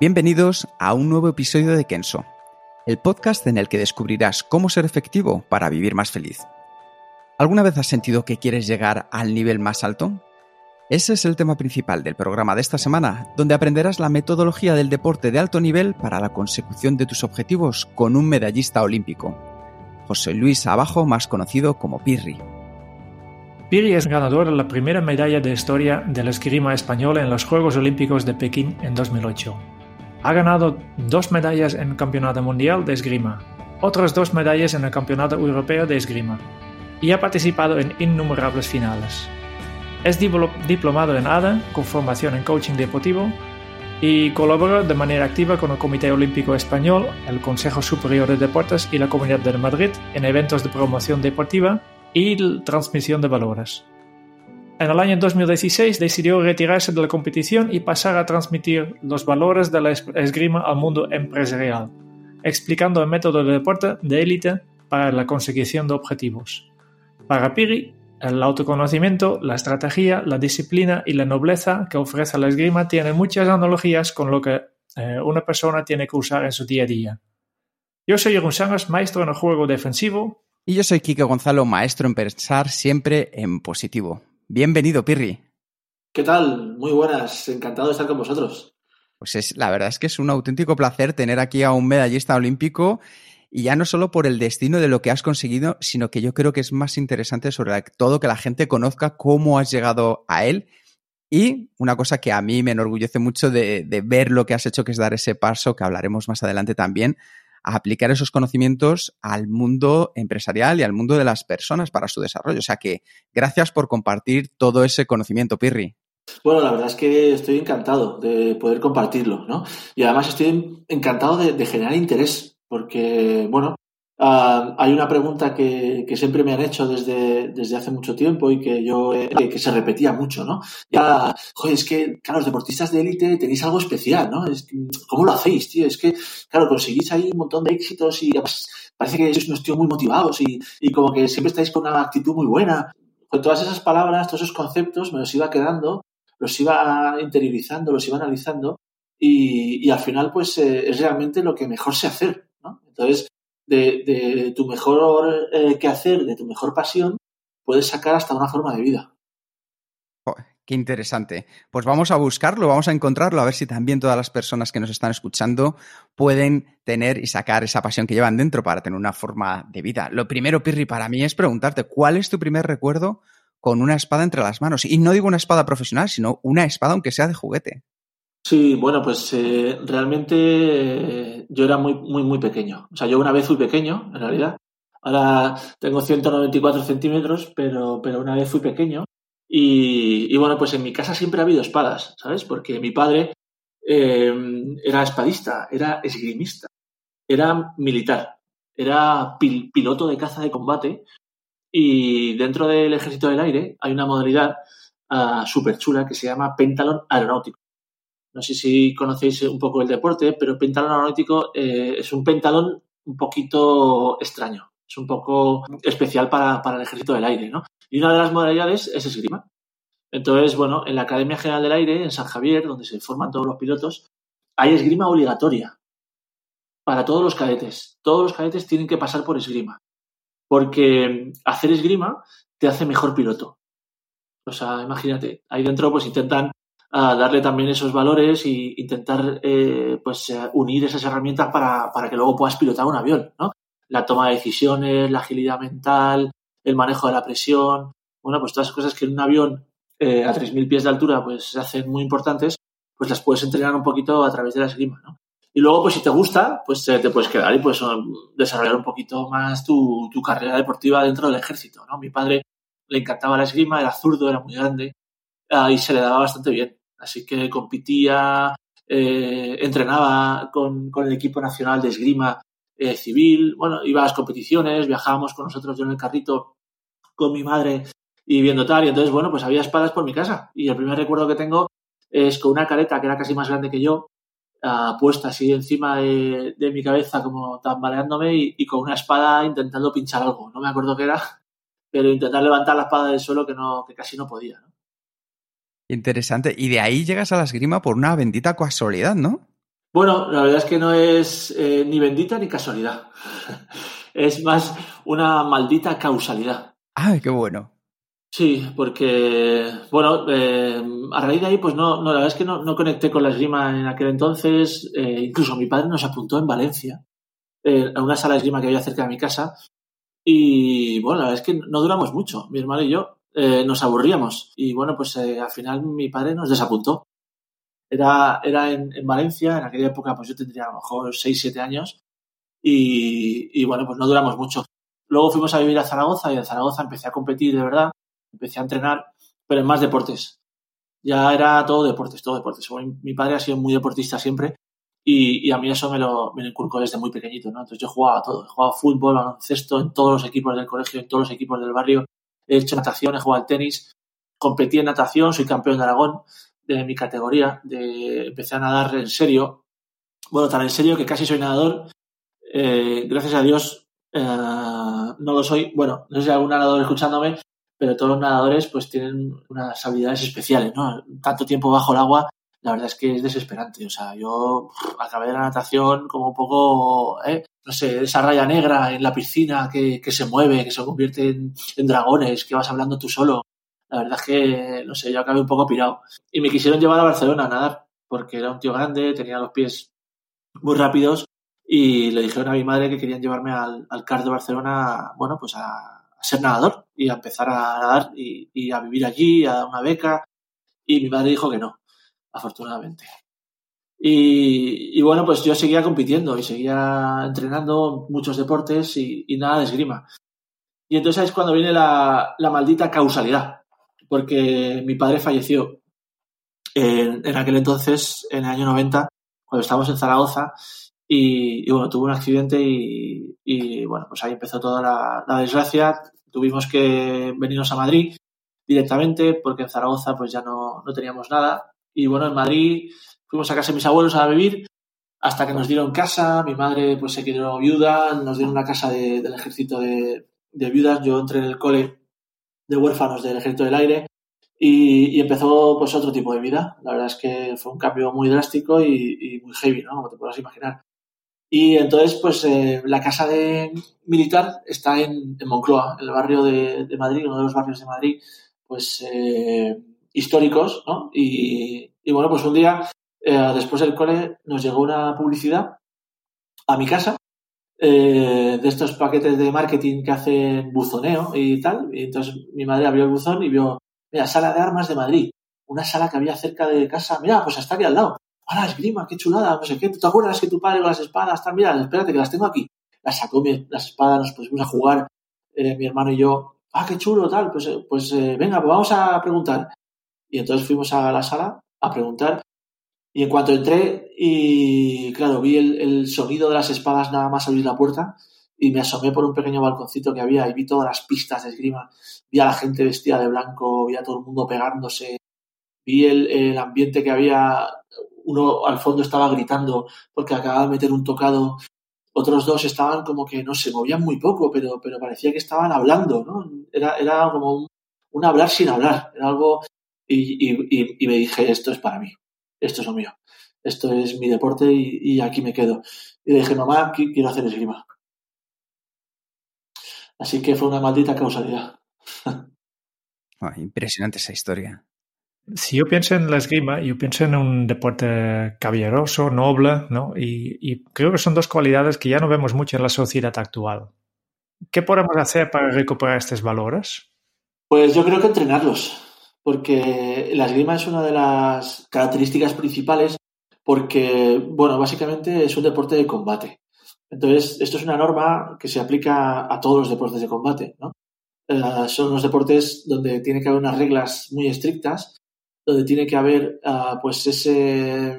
Bienvenidos a un nuevo episodio de Kenso, el podcast en el que descubrirás cómo ser efectivo para vivir más feliz. ¿Alguna vez has sentido que quieres llegar al nivel más alto? Ese es el tema principal del programa de esta semana, donde aprenderás la metodología del deporte de alto nivel para la consecución de tus objetivos con un medallista olímpico. José Luis Abajo, más conocido como Pirri. Pirri es ganador de la primera medalla de historia de la esgrima española en los Juegos Olímpicos de Pekín en 2008. Ha ganado dos medallas en el Campeonato Mundial de Esgrima, otras dos medallas en el Campeonato Europeo de Esgrima, y ha participado en innumerables finales. Es diplomado en ADA, con formación en coaching deportivo, y colabora de manera activa con el Comité Olímpico Español, el Consejo Superior de Deportes y la Comunidad de Madrid en eventos de promoción deportiva y transmisión de valores. En el año 2016 decidió retirarse de la competición y pasar a transmitir los valores de la esgrima al mundo empresarial, explicando el método de deporte de élite para la consecución de objetivos. Para Piri, el autoconocimiento, la estrategia, la disciplina y la nobleza que ofrece la esgrima tienen muchas analogías con lo que eh, una persona tiene que usar en su día a día. Yo soy Jeroen Sangers, maestro en el juego defensivo. Y yo soy Kike Gonzalo, maestro en pensar siempre en positivo. Bienvenido, Pirri. ¿Qué tal? Muy buenas, encantado de estar con vosotros. Pues es, la verdad es que es un auténtico placer tener aquí a un medallista olímpico y ya no solo por el destino de lo que has conseguido, sino que yo creo que es más interesante sobre todo que la gente conozca cómo has llegado a él. Y una cosa que a mí me enorgullece mucho de, de ver lo que has hecho, que es dar ese paso, que hablaremos más adelante también, a aplicar esos conocimientos al mundo empresarial y al mundo de las personas para su desarrollo. O sea que gracias por compartir todo ese conocimiento, Pirri. Bueno, la verdad es que estoy encantado de poder compartirlo, ¿no? Y además estoy encantado de, de generar interés porque, bueno, uh, hay una pregunta que, que, siempre me han hecho desde, desde hace mucho tiempo y que yo eh, que se repetía mucho, ¿no? Ya, joder, es que, claro, los deportistas de élite tenéis algo especial, ¿no? Es, ¿Cómo lo hacéis, tío? Es que, claro, conseguís ahí un montón de éxitos y parece que sois unos tíos muy motivados y, y como que siempre estáis con una actitud muy buena. Con todas esas palabras, todos esos conceptos, me los iba quedando, los iba interiorizando, los iba analizando y, y al final, pues, eh, es realmente lo que mejor sé hacer, entonces, de, tu mejor eh, quehacer, de tu mejor pasión, puedes sacar hasta una forma de vida. qué interesante. Pues vamos a buscarlo, vamos a encontrarlo, a ver si también todas las personas que nos están escuchando pueden tener y sacar esa pasión que llevan dentro para tener una forma de vida. Lo primero, Pirri, para mí es preguntarte, ¿cuál es tu primer recuerdo con una espada entre las manos? Y no digo una espada profesional, sino una espada aunque sea de juguete. Sí, bueno, pues eh, realmente yo era muy, muy, muy pequeño. O sea, yo una vez fui pequeño, en realidad. Ahora tengo 194 centímetros, pero, pero una vez fui pequeño. Y, bueno, pues en mi casa siempre ha habido espadas, ¿sabes? Porque mi padre eh, era espadista, era esgrimista, era militar, era pil piloto de caza de combate. Y dentro del ejército del aire hay una modalidad uh, súper chula que se llama pentalón aeronáutico. No sé si conocéis un poco el deporte, pero pentalón aeronáutico eh, es un pentalón un poquito extraño. Es un poco especial para, para, el ejército del aire, ¿no? Y una de las modalidades es esgrima. Entonces, bueno, en la Academia General del Aire, en San Javier, donde se forman todos los pilotos, hay esgrima obligatoria para todos los cadetes. Todos los cadetes tienen que pasar por esgrima. Porque hacer esgrima te hace mejor piloto. O sea, imagínate, ahí dentro pues intentan a darle también esos valores e intentar eh, pues eh, unir esas herramientas para, para, que luego puedas pilotar un avión, ¿no? La toma de decisiones, la agilidad mental, el manejo de la presión, bueno, pues todas las cosas que en un avión eh, a 3.000 pies de altura pues se hacen muy importantes, pues las puedes entrenar un poquito a través de la esgrima, ¿no? Y luego, pues si te gusta, pues te puedes quedar y pues desarrollar un poquito más tu, tu carrera deportiva dentro del ejército, ¿no? Mi padre le encantaba la esgrima, era zurdo, era muy grande uh, y se le daba bastante bien. Así que competía, eh, entrenaba con, el equipo nacional de esgrima eh, civil, bueno, iba a las competiciones, viajábamos con nosotros yo en el carrito con mi madre y viendo tal, y entonces, bueno, pues había espadas por mi casa. Y el primer recuerdo que tengo es con una careta que era casi más grande que yo, uh, puesta así encima de, de, mi cabeza, como tambaleándome, y, y, con una espada intentando pinchar algo. No me acuerdo qué era, pero intentar levantar la espada del suelo que, no, que casi no podía. ¿no? Interesante. Y de ahí llegas a la esgrima por una bendita casualidad, ¿no? Bueno, la verdad es que no es eh, ni bendita ni casualidad. es más una maldita causalidad. ¡Ay, qué bueno! Sí, porque, bueno, eh, a raíz de ahí, pues no, no la verdad es que no, no conecté con la esgrima en aquel entonces. Eh, incluso mi padre nos apuntó en Valencia, a una sala de esgrima que había cerca de mi casa. Y bueno, la verdad es que no duramos mucho, mi hermano y yo. Eh, nos aburríamos. Y bueno, pues eh, al final mi padre nos desapuntó. Era, era en, en, Valencia, en aquella época pues yo tendría a lo mejor 6, 7 años. Y, y, bueno, pues no duramos mucho. Luego fuimos a vivir a Zaragoza y en Zaragoza empecé a competir de verdad, empecé a entrenar, pero en más deportes. Ya era todo deportes, todo deportes. Mi padre ha sido muy deportista siempre y, y a mí eso me lo, me lo inculcó desde muy pequeñito, ¿no? Entonces yo jugaba todo, jugaba fútbol, baloncesto, en todos los equipos del colegio, en todos los equipos del barrio he hecho natación, he jugado al tenis, competí en natación, soy campeón de Aragón de mi categoría, de, empecé a nadar en serio, bueno, tan en serio que casi soy nadador, eh, gracias a Dios eh, no lo soy, bueno, no sé si hay algún nadador escuchándome, pero todos los nadadores pues tienen unas habilidades especiales, ¿no? Tanto tiempo bajo el agua, la verdad es que es desesperante, o sea, yo acabé de la natación como un poco, ¿eh? no sé, esa raya negra en la piscina que, que se mueve, que se convierte en, dragones, que vas hablando tú solo. La verdad es que, no sé, yo acabé un poco pirado. Y me quisieron llevar a Barcelona a nadar, porque era un tío grande, tenía los pies muy rápidos, y le dijeron a mi madre que querían llevarme al, al CAR de Barcelona, bueno, pues a, a, ser nadador y a empezar a nadar y, y a vivir allí, a dar una beca. Y mi madre dijo que no, afortunadamente. Y, y, bueno, pues yo seguía compitiendo y seguía entrenando muchos deportes y, y nada de esgrima. Y entonces es cuando viene la, la, maldita causalidad, porque mi padre falleció en, en, aquel entonces, en el año 90, cuando estábamos en Zaragoza, y, y bueno, tuvo un accidente y, y, bueno, pues ahí empezó toda la, la, desgracia. Tuvimos que venirnos a Madrid directamente, porque en Zaragoza pues ya no, no teníamos nada. Y bueno, en Madrid fuimos a casa de mis abuelos a vivir hasta que nos dieron casa, mi madre pues se quedó viuda, nos dieron una casa de, del ejército de, de, viudas, yo entré en el cole de huérfanos del ejército del aire y, y, empezó pues otro tipo de vida. La verdad es que fue un cambio muy drástico y, y muy heavy, ¿no? Como te puedas imaginar. Y entonces pues eh, la casa de militar está en, en, Moncloa, el barrio de, de, Madrid, uno de los barrios de Madrid pues eh, históricos, ¿no? Y, bueno, pues un día eh, después del cole nos llegó una publicidad a mi casa eh, de estos paquetes de marketing que hacen buzoneo y tal. Y entonces mi madre abrió el buzón y vio, mira, sala de armas de Madrid, una sala que había cerca de casa, mira, pues está aquí al lado. ¡Hala, esgrima, qué chulada! No sé qué, ¿te acuerdas que tu padre con las espadas? Tal? Mira, espérate que las tengo aquí. Las sacó las espadas, nos pusimos a jugar, eh, mi hermano y yo. ¡Ah, qué chulo, tal! Pues, pues eh, venga, pues vamos a preguntar. Y entonces fuimos a la sala a preguntar y en cuanto entré y, claro, vi el, sonido de las espadas nada más abrir la puerta y me asomé por un pequeño balconcito que había y vi todas las pistas de esgrima. Vi a la gente vestida de blanco, vi a todo el mundo pegándose, vi el, el ambiente que había. Uno al fondo estaba gritando porque acababa de meter un tocado. Otros dos estaban como que, no se movían muy poco, pero, pero parecía que estaban hablando, ¿no? Era, era como un, un hablar sin hablar. Era algo. Y, y, y me dije, esto es para mí esto es lo mío, esto es mi deporte y, y aquí me quedo. Y le dije, mamá, quiero hacer esgrima. Así que fue una maldita causalidad. Oh, impresionante esa historia. Si yo pienso en la esgrima, yo pienso en un deporte caballeroso, noble, ¿no? Y, y, creo que son dos cualidades que ya no vemos mucho en la sociedad actual. ¿Qué podemos hacer para recuperar estos valores? Pues yo creo que entrenarlos porque la esgrima es una de las características principales porque, bueno, básicamente es un deporte de combate. Entonces, esto es una norma que se aplica a todos los deportes de combate, ¿no? Eh, son unos deportes donde tiene que haber unas reglas muy estrictas, donde tiene que haber, uh, pues, ese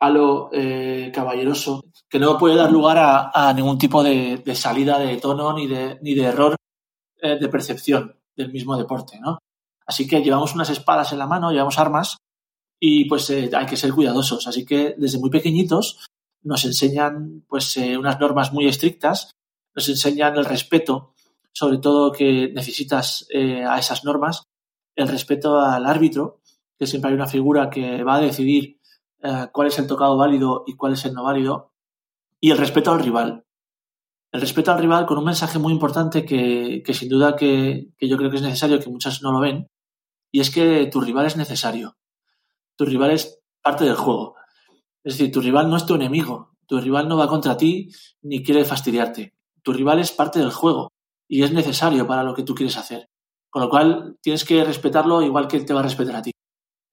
halo eh, caballeroso que no puede dar lugar a, ningún tipo de, de, salida de tono ni de, ni de error eh, de percepción del mismo deporte, ¿no? Así que llevamos unas espadas en la mano, llevamos armas y pues eh, hay que ser cuidadosos. Así que desde muy pequeñitos nos enseñan pues eh, unas normas muy estrictas, nos enseñan el respeto, sobre todo que necesitas eh, a esas normas, el respeto al árbitro, que siempre hay una figura que va a decidir cuál es el tocado válido y cuál es el no válido, y el respeto al rival. El respeto al rival con un mensaje muy importante que, sin duda que yo creo que es necesario, que muchas no lo ven, y es que tu rival es necesario. Tu rival es parte del juego. Es decir, tu rival no es tu enemigo, tu rival no va contra ti ni quiere fastidiarte. Tu rival es parte del juego y es necesario para lo que tú quieres hacer. Con lo cual tienes que respetarlo igual que él te va a respetar a ti.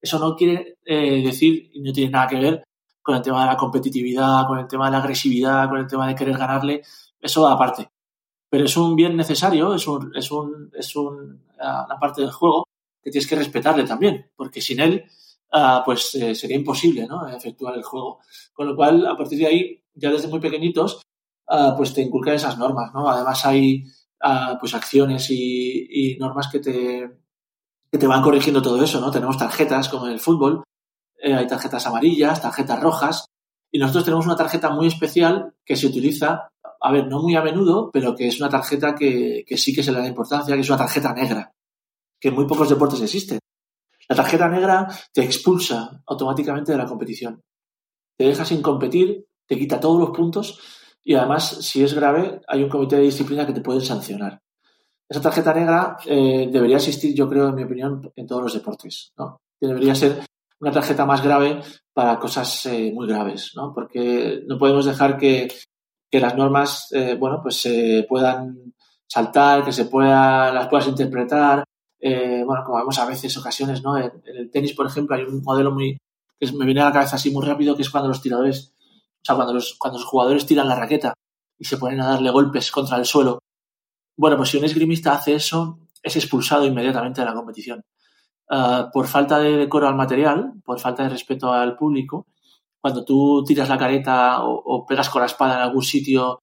Eso no quiere eh, decir y no tiene nada que ver con el tema de la competitividad, con el tema de la agresividad, con el tema de querer ganarle. Eso va aparte. Pero es un bien necesario, es, un, es, un, es un, una parte del juego que tienes que respetarle también, porque sin él uh, pues eh, sería imposible ¿no? efectuar el juego. Con lo cual, a partir de ahí, ya desde muy pequeñitos, uh, pues te inculcan esas normas. ¿no? Además hay uh, pues acciones y, y, normas que te, que te van corrigiendo todo eso. ¿no? Tenemos tarjetas como en el fútbol, eh, hay tarjetas amarillas, tarjetas rojas, y nosotros tenemos una tarjeta muy especial que se utiliza, a ver, no muy a menudo, pero que es una tarjeta que, que sí que se le da importancia, que es una tarjeta negra, que en muy pocos deportes existen. La tarjeta negra te expulsa automáticamente de la competición. Te deja sin competir, te quita todos los puntos y además, si es grave, hay un comité de disciplina que te puede sancionar. Esa tarjeta negra eh, debería existir, yo creo, en mi opinión, en todos los deportes. ¿no? Debería ser una tarjeta más grave para cosas eh, muy graves, ¿no? porque no podemos dejar que, que las normas eh, bueno, pues se puedan saltar, que se pueda, las puedas interpretar, eh, bueno, como vemos a veces, ocasiones, ¿no? En, el tenis, por ejemplo, hay un modelo muy que me viene a la cabeza así muy rápido, que es cuando los tiradores, o sea, cuando los, cuando los jugadores tiran la raqueta y se ponen a darle golpes contra el suelo. Bueno, pues si un esgrimista hace eso, es expulsado inmediatamente de la competición. Uh, por falta de decoro al material, por falta de respeto al público, cuando tú tiras la careta o, pegas con la espada en algún sitio,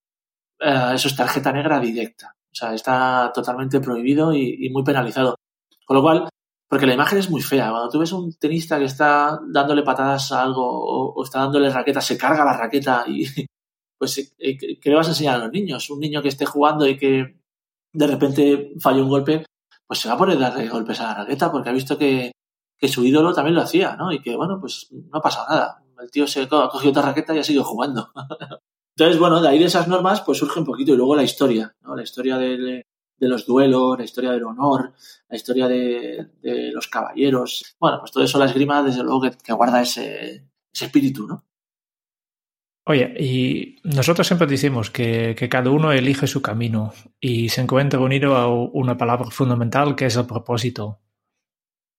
uh, eso es tarjeta negra directa. O sea, está totalmente prohibido y muy penalizado. Con lo cual, porque la imagen es muy fea. Cuando tú ves un tenista que está dándole patadas a algo o, está dándole raqueta, se carga la raqueta y pues eh, ¿qué le vas a enseñar a los niños? Un niño que esté jugando y que de repente falle un golpe, pues se va a poner a darle golpes a la raqueta porque ha visto que, que su ídolo también lo hacía, ¿no? Y que, bueno, pues no ha pasado nada. El tío se ha cogido otra raqueta y ha seguido jugando. Entonces, bueno, de ahí de esas normas, pues surge un poquito. Y luego la historia, ¿no? La historia del, de los duelos, la historia del honor, la historia de, los caballeros. Bueno, pues todo eso la esgrima, desde luego, que, que guarda ese, espíritu, ¿no? Oye, y nosotros siempre decimos que, cada uno elige su camino y se encuentra unido a una palabra fundamental que es el propósito.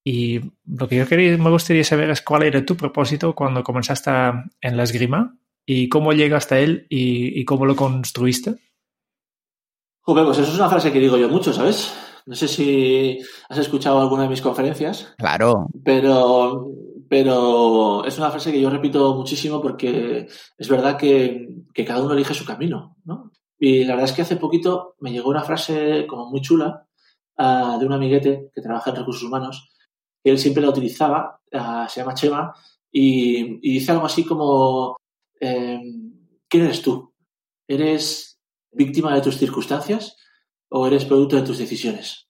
Y lo que yo quería, me gustaría saber es cuál era tu propósito cuando comenzaste en la esgrima y cómo llegaste a él y cómo lo construiste. Joder, pues eso es una frase que digo yo mucho, ¿sabes? No sé si has escuchado alguna de mis conferencias. Claro. Pero, pero es una frase que yo repito muchísimo porque es verdad que, que cada uno elige su camino, ¿no? Y la verdad es que hace poquito me llegó una frase como muy chula uh, de un amiguete que trabaja en recursos humanos, que él siempre la utilizaba, uh, se llama Chema, y, y, dice algo así como, eh, ¿quién eres tú? ¿Eres víctima de tus circunstancias o eres producto de tus decisiones.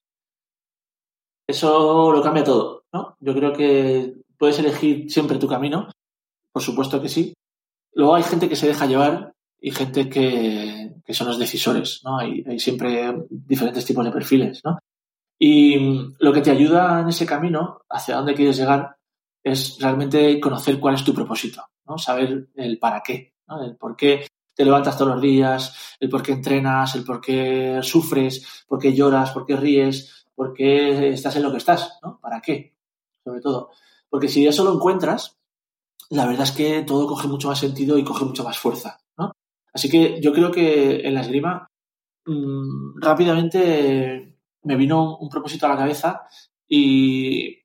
Eso lo cambia todo, ¿no? Yo creo que puedes elegir siempre tu camino, por supuesto que sí. Luego hay gente que se deja llevar y gente que, son los decisores, ¿no? Hay, hay, siempre diferentes tipos de perfiles, ¿no? Y lo que te ayuda en ese camino, hacia dónde quieres llegar, es realmente conocer cuál es tu propósito, ¿no? Saber el para qué, ¿no? El por qué te levantas todos los días, el por qué entrenas, el por qué sufres, por qué lloras, por qué ríes, por qué estás en lo que estás, ¿no? ¿Para qué? Sobre todo. Porque si eso lo encuentras, la verdad es que todo coge mucho más sentido y coge mucho más fuerza. ¿no? Así que yo creo que en la esgrima mmm, rápidamente me vino un propósito a la cabeza y,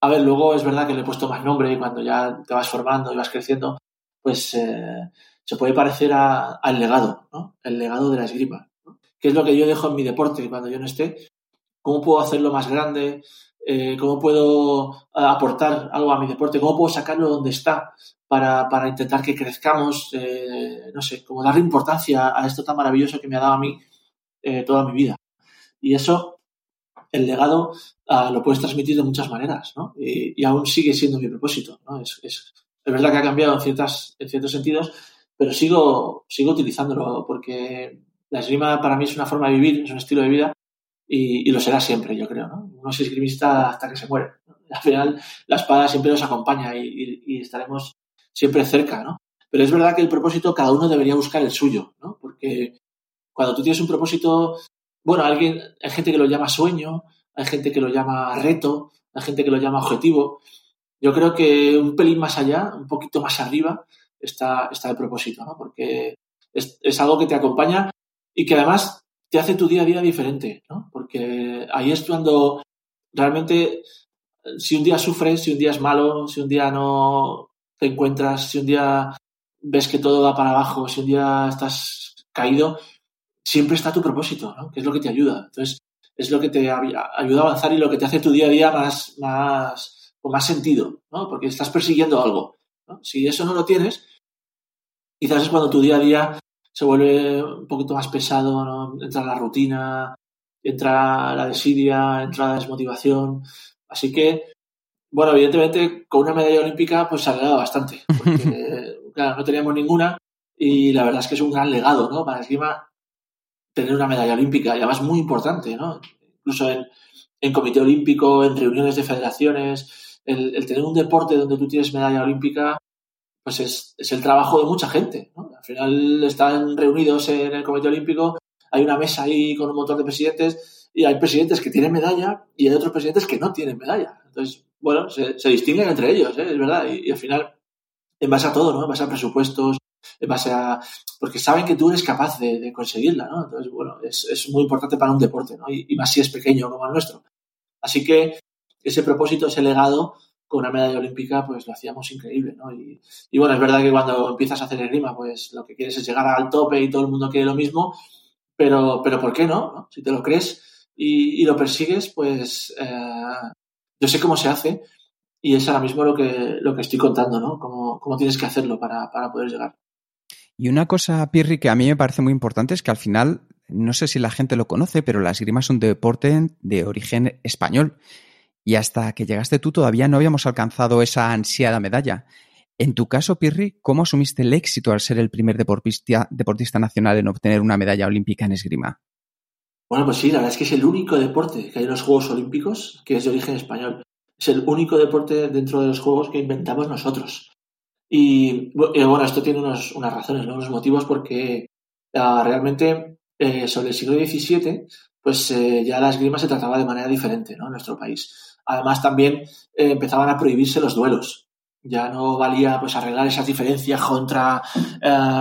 a ver, luego es verdad que le he puesto más nombre y cuando ya te vas formando y vas creciendo, pues eh, se puede parecer al legado, ¿no? El legado de la esgrima. ¿no? Que es lo que yo dejo en mi deporte cuando yo no esté. ¿Cómo puedo hacerlo más grande? Eh, ¿Cómo puedo aportar algo a mi deporte? ¿Cómo puedo sacarlo donde está para, para intentar que crezcamos? Eh, no sé, como darle importancia a esto tan maravilloso que me ha dado a mí eh, toda mi vida. Y eso, el legado uh, lo puedes transmitir de muchas maneras, ¿no? Y, y aún sigue siendo mi propósito, ¿no? Es, es, es verdad que ha cambiado en, ciertas, en ciertos sentidos, pero sigo, sigo utilizándolo porque la esgrima para mí es una forma de vivir, es un estilo de vida y, lo será siempre, yo creo, ¿no? Uno es esgrimista hasta que se muere. Al final, la espada siempre nos acompaña y, y, y, estaremos siempre cerca, ¿no? Pero es verdad que el propósito, cada uno debería buscar el suyo, ¿no? Porque cuando tú tienes un propósito, bueno, alguien, hay gente que lo llama sueño, hay gente que lo llama reto, hay gente que lo llama objetivo. Yo creo que un pelín más allá, un poquito más arriba, está, está el propósito, ¿no? Porque es, es algo que te acompaña y que además te hace tu día a día diferente, ¿no? Porque ahí es cuando realmente, si un día sufres, si un día es malo, si un día no te encuentras, si un día ves que todo va para abajo, si un día estás caído, siempre está tu propósito, ¿no? Que es lo que te ayuda. Entonces, es lo que te ayuda a avanzar y lo que te hace tu día a día más, más, con más sentido, ¿no? Porque estás persiguiendo algo. Si eso no lo tienes, quizás es cuando tu día a día se vuelve un poquito más pesado, ¿no? entra la rutina, entra la desidia, entra la desmotivación. Así que, bueno, evidentemente con una medalla olímpica pues se ha bastante, porque claro, no teníamos ninguna y la verdad es que es un gran legado, ¿no? Para el esgrima tener una medalla olímpica y además muy importante, ¿no? Incluso en, en comité olímpico, en reuniones de federaciones, el, el, tener un deporte donde tú tienes medalla olímpica, pues es, el trabajo de mucha gente, ¿no? Al final están reunidos en el comité olímpico, hay una mesa ahí con un montón de presidentes y hay presidentes que tienen medalla y hay otros presidentes que no tienen medalla. Entonces, bueno, se, distinguen entre ellos, ¿eh? es verdad, y, al final, en base a todo, ¿no? En base a presupuestos, en base a... porque saben que tú eres capaz de, conseguirla, ¿no? Entonces, bueno, es, es, muy importante para un deporte, ¿no? Y, y, más si es pequeño como el nuestro. Así que ese propósito, ese legado con una medalla olímpica, pues lo hacíamos increíble, ¿no? Y, y bueno, es verdad que cuando empiezas a hacer esgrima, pues lo que quieres es llegar al tope y todo el mundo quiere lo mismo, pero, pero ¿por qué no? no? Si te lo crees y, y lo persigues, pues eh, yo sé cómo se hace y es ahora mismo lo que, lo que estoy contando, ¿no? Cómo, cómo tienes que hacerlo para, para poder llegar. Y una cosa, Pirri, que a mí me parece muy importante es que al final, no sé si la gente lo conoce, pero la esgrima es un deporte de origen español. Y hasta que llegaste tú todavía no habíamos alcanzado esa ansiada medalla. En tu caso, Pirri, ¿cómo asumiste el éxito al ser el primer deportista, nacional en obtener una medalla olímpica en esgrima? Bueno, pues sí, la verdad es que es el único deporte que hay en los Juegos Olímpicos que es de origen español. Es el único deporte dentro de los Juegos que inventamos nosotros. Y, y bueno, esto tiene unos, unas razones, ¿no? unos motivos, porque uh, realmente eh, sobre el siglo XVII, pues eh, ya la esgrima se trataba de manera diferente ¿no? en nuestro país. Además, también eh, empezaban a prohibirse los duelos. Ya no valía pues arreglar esas diferencias contra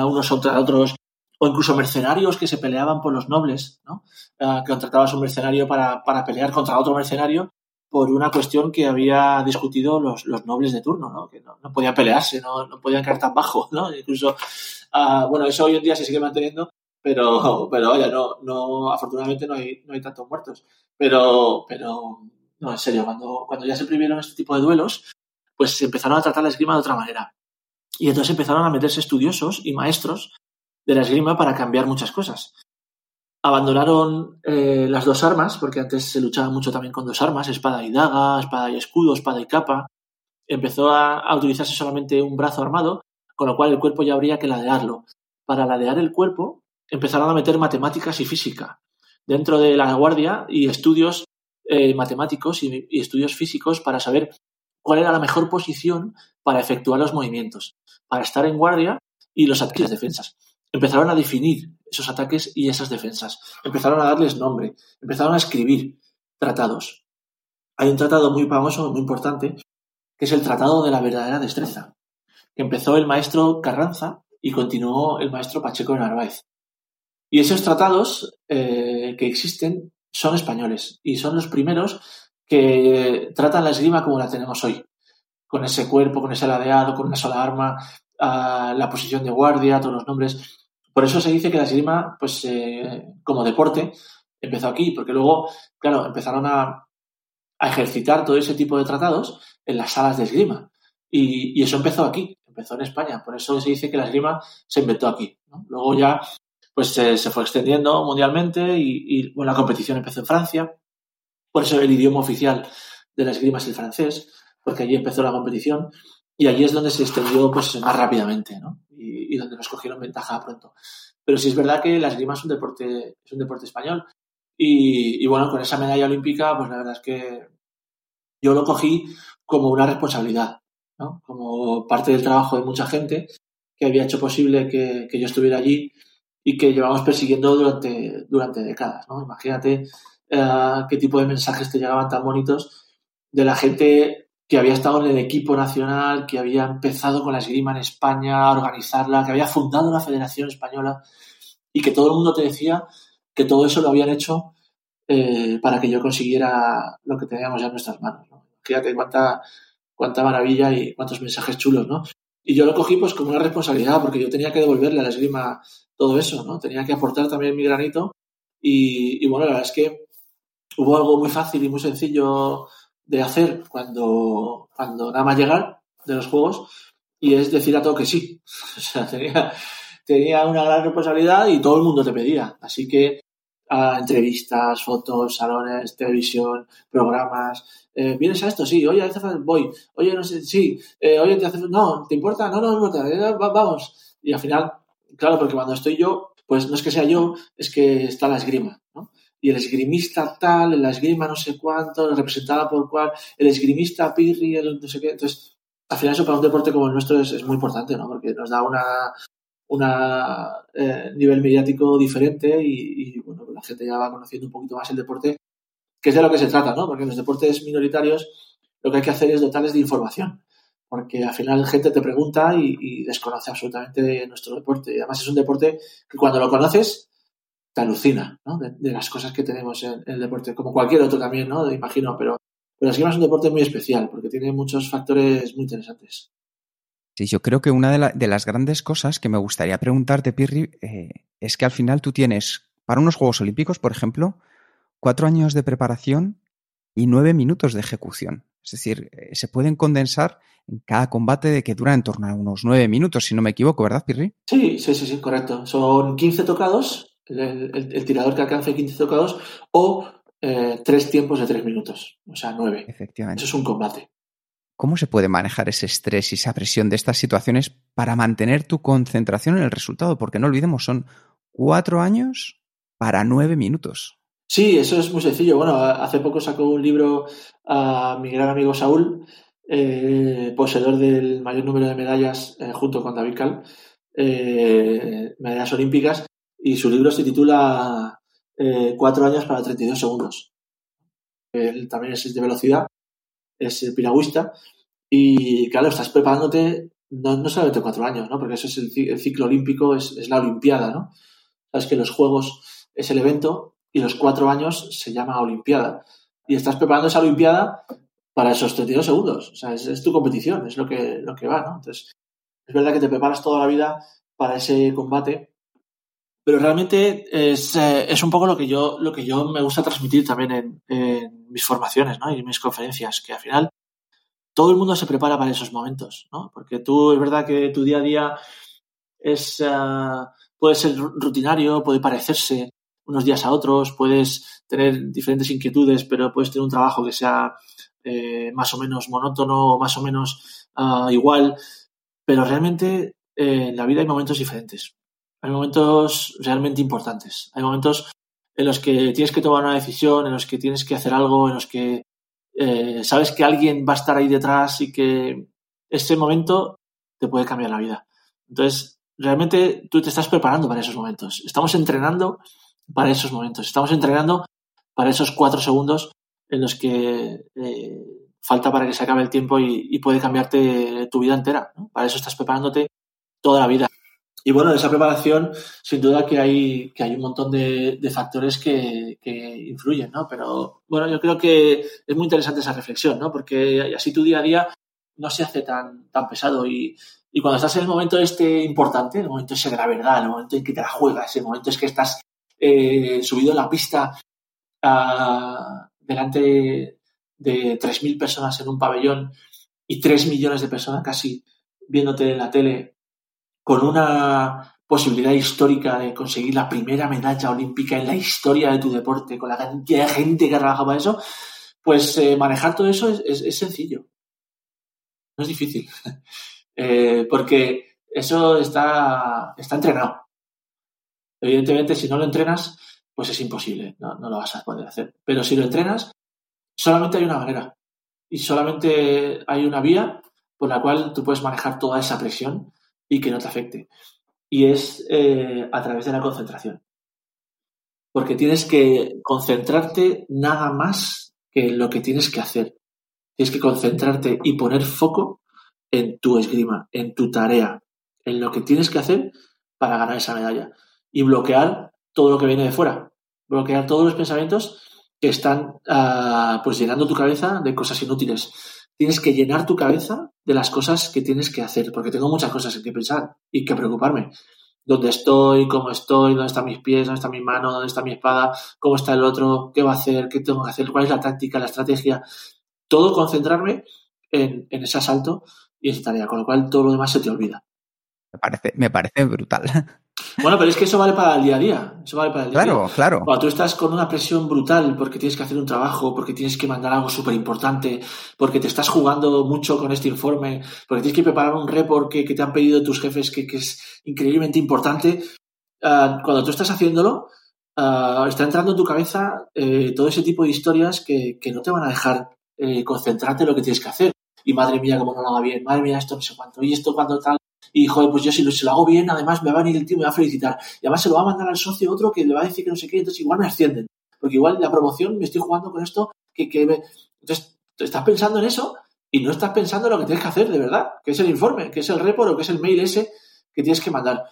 unos contra otros, o incluso mercenarios que se peleaban por los nobles, ¿no? que contratabas un mercenario para, para pelear contra otro mercenario por una cuestión que había discutido los, los nobles de turno, ¿no? que no, podían pelearse, no, podían caer tan bajo. Incluso, uh, bueno, eso hoy en día se sigue manteniendo, pero, pero oye, no, no, afortunadamente no hay, no hay tantos muertos. Pero, pero, no, en serio, cuando, cuando ya se prohibieron este tipo de duelos, pues se empezaron a tratar la esgrima de otra manera. Y entonces empezaron a meterse estudiosos y maestros de la esgrima para cambiar muchas cosas abandonaron eh, las dos armas, porque antes se luchaba mucho también con dos armas, espada y daga, espada y escudo, espada y capa. Empezó a, a, utilizarse solamente un brazo armado, con lo cual el cuerpo ya habría que ladearlo. Para ladear el cuerpo empezaron a meter matemáticas y física dentro de la guardia y estudios eh, matemáticos y, estudios físicos para saber cuál era la mejor posición para efectuar los movimientos, para estar en guardia y los ataques defensas. Empezaron a definir esos ataques y esas defensas. Empezaron a darles nombre, empezaron a escribir tratados. Hay un tratado muy famoso, muy importante, que es el Tratado de la Verdadera Destreza, que empezó el maestro Carranza y continuó el maestro Pacheco Narváez. Y esos tratados eh, que existen son españoles y son los primeros que tratan la esgrima como la tenemos hoy, con ese cuerpo, con ese ladeado, con una sola arma, la posición de guardia, todos los nombres. Por eso se dice que la esgrima, pues eh, como deporte, empezó aquí, porque luego, claro, empezaron a, ejercitar todo ese tipo de tratados en las salas de esgrima. Y, eso empezó aquí, empezó en España. Por eso se dice que la esgrima se inventó aquí. Luego ya pues se, fue extendiendo mundialmente y, la competición empezó en Francia. Por eso el idioma oficial de la esgrima es el francés, porque allí empezó la competición y allí es donde se extendió pues más rápidamente, ¿no? Y, donde nos cogieron ventaja pronto. Pero sí es verdad que la esgrima es un deporte, es un deporte español. Y, bueno, con esa medalla olímpica, pues la verdad es que yo lo cogí como una responsabilidad, ¿no? Como parte del trabajo de mucha gente que había hecho posible que, que yo estuviera allí y que llevamos persiguiendo durante, durante décadas, ¿no? Imagínate eh, qué tipo de mensajes te llegaban tan bonitos de la gente que había estado en el equipo nacional, que había empezado con la esgrima en España a organizarla, que había fundado la Federación Española y que todo el mundo te decía que todo eso lo habían hecho eh, para que yo consiguiera lo que teníamos ya en nuestras manos. ¿no? Fíjate cuánta, cuánta maravilla y cuántos mensajes chulos, ¿no? Y yo lo cogí pues como una responsabilidad, porque yo tenía que devolverle a la esgrima todo eso, ¿no? Tenía que aportar también mi granito. Y, bueno, la verdad es que hubo algo muy fácil y muy sencillo de hacer cuando, cuando nada más llegar de los juegos y es decir a todo que sí. O sea, tenía, tenía una gran responsabilidad y todo el mundo te pedía. Así que entrevistas, fotos, salones, televisión, programas. Eh, ¿Vienes a esto? Sí. Oye, voy. Oye, no sé, sí. Eh, oye, te hace... No, ¿te importa? No, no, no importa. Eh, vamos. Y al final, claro, porque cuando estoy yo, pues no es que sea yo, es que está la esgrima, ¿no? y el esgrimista tal, la esgrima no sé cuánto, representada por cuál, el esgrimista Pirri, el no sé qué. Entonces, al final eso para un deporte como el nuestro es, muy importante, ¿no? Porque nos da una, una eh, nivel mediático diferente y, bueno, la gente ya va conociendo un poquito más el deporte, que es de lo que se trata, ¿no? Porque en los deportes minoritarios lo que hay que hacer es dotarles de información, porque al final gente te pregunta y, desconoce absolutamente nuestro deporte. Y además es un deporte que cuando lo conoces te alucina, ¿no? De, las cosas que tenemos en, el deporte, como cualquier otro también, ¿no? Imagino, pero, pero es un deporte muy especial porque tiene muchos factores muy interesantes. Sí, yo creo que una de, las grandes cosas que me gustaría preguntarte, Pirri, eh, es que al final tú tienes, para unos Juegos Olímpicos, por ejemplo, cuatro años de preparación y nueve minutos de ejecución. Es decir, eh, se pueden condensar en cada combate de que dura en torno a unos nueve minutos, si no me equivoco, ¿verdad, Pirri? Sí, sí, sí, sí, correcto. Son 15 tocados el, tirador que alcance 15 tocados o eh, tres tiempos de tres minutos, o sea, nueve. Efectivamente. Eso es un combate. ¿Cómo se puede manejar ese estrés y esa presión de estas situaciones para mantener tu concentración en el resultado? Porque no olvidemos, son cuatro años para nueve minutos. Sí, eso es muy sencillo. Bueno, hace poco sacó un libro a mi gran amigo Saúl, eh, poseedor del mayor número de medallas eh, junto con David Cal, medallas olímpicas, y su libro se titula eh, Cuatro años para 32 segundos. Él también es de velocidad, es piragüista y claro, estás preparándote no, no solamente cuatro años, ¿no? porque eso es el, ciclo olímpico, es, la Olimpiada, ¿no? Sabes que los Juegos es el evento y los cuatro años se llama Olimpiada. Y estás preparando esa Olimpiada para esos 32 segundos. O sea, es, tu competición, es lo que, lo que va, ¿no? Entonces, es verdad que te preparas toda la vida para ese combate pero realmente es, eh, es, un poco lo que yo, lo que yo me gusta transmitir también en, mis formaciones ¿no? y en mis conferencias, que al final todo el mundo se prepara para esos momentos, ¿no? Porque tú, es verdad que tu día a día es, eh, puede ser rutinario, puede parecerse unos días a otros, puedes tener diferentes inquietudes, pero puedes tener un trabajo que sea eh, más o menos monótono o más o menos ah, igual, pero realmente en la vida hay momentos diferentes. Hay momentos realmente importantes. Hay momentos en los que tienes que tomar una decisión, en los que tienes que hacer algo, en los que eh, sabes que alguien va a estar ahí detrás y que ese momento te puede cambiar la vida. Entonces, realmente tú te estás preparando para esos momentos. Estamos entrenando para esos momentos. Estamos entrenando para esos cuatro segundos en los que eh, falta para que se acabe el tiempo y, puede cambiarte tu vida entera. Para eso estás preparándote toda la vida. Y bueno, en esa preparación, sin duda que hay, que hay un montón de, factores que, influyen, ¿no? Pero bueno, yo creo que es muy interesante esa reflexión, ¿no? Porque así tu día a día no se hace tan, tan pesado y, cuando estás en el momento este importante, el momento ese de la verdad, el momento en que te la juegas, el momento es que estás eh, subido la pista delante de 3.000 personas en un pabellón y 3 millones de personas casi viéndote en la tele con una posibilidad histórica de conseguir la primera medalla olímpica en la historia de tu deporte, con la cantidad de gente que ha trabajado para eso, pues eh, manejar todo eso es, sencillo. No es difícil. Eh, porque eso está entrenado. Evidentemente, si no lo entrenas, pues es imposible, no, no, lo vas a poder hacer. Pero si lo entrenas, solamente hay una manera. Y solamente hay una vía por la cual tú puedes manejar toda esa presión y que no te afecte. Y es eh, a través de la concentración. Porque tienes que concentrarte nada más que lo que tienes que hacer. Tienes que concentrarte y poner foco en tu esgrima, en tu tarea, en lo que tienes que hacer para ganar esa medalla. Y bloquear todo lo que viene de fuera. Bloquear todos los pensamientos que están ah, pues llenando tu cabeza de cosas inútiles tienes que llenar tu cabeza de las cosas que tienes que hacer, porque tengo muchas cosas en que pensar y que preocuparme. ¿Dónde estoy? ¿Cómo estoy? ¿Dónde están mis pies? ¿Dónde está mi mano? ¿Dónde está mi espada? ¿Cómo está el otro? ¿Qué va a hacer? ¿Qué tengo que hacer? ¿Cuál es la táctica, la estrategia? Todo concentrarme en, en ese asalto y esa tarea, con lo cual todo lo demás se te olvida. Me parece, me parece brutal. Bueno, pero es que eso vale para el día a día. Eso vale para el día claro, a día. claro. Cuando tú estás con una presión brutal porque tienes que hacer un trabajo, porque tienes que mandar algo súper importante, porque te estás jugando mucho con este informe, porque tienes que preparar un report que, te han pedido tus jefes que, es increíblemente importante, ah, cuando tú estás haciéndolo, ah, está entrando en tu cabeza eh, todo ese tipo de historias que, no te van a dejar eh, concentrarte en lo que tienes que hacer. Y madre mía, cómo no lo haga bien, madre mía, esto no sé cuánto, y esto cuando tal. Y, joder, pues yo si lo, lo hago bien, además me va a venir el tío me va a felicitar. Y además se lo va a mandar al socio otro que le va a decir que no sé qué, entonces igual me ascienden. Porque igual la promoción me estoy jugando con esto que, que me... Entonces, estás pensando en eso y no estás pensando en lo que tienes que hacer de verdad, que es el informe, que es el report o que es el mail ese que tienes que mandar.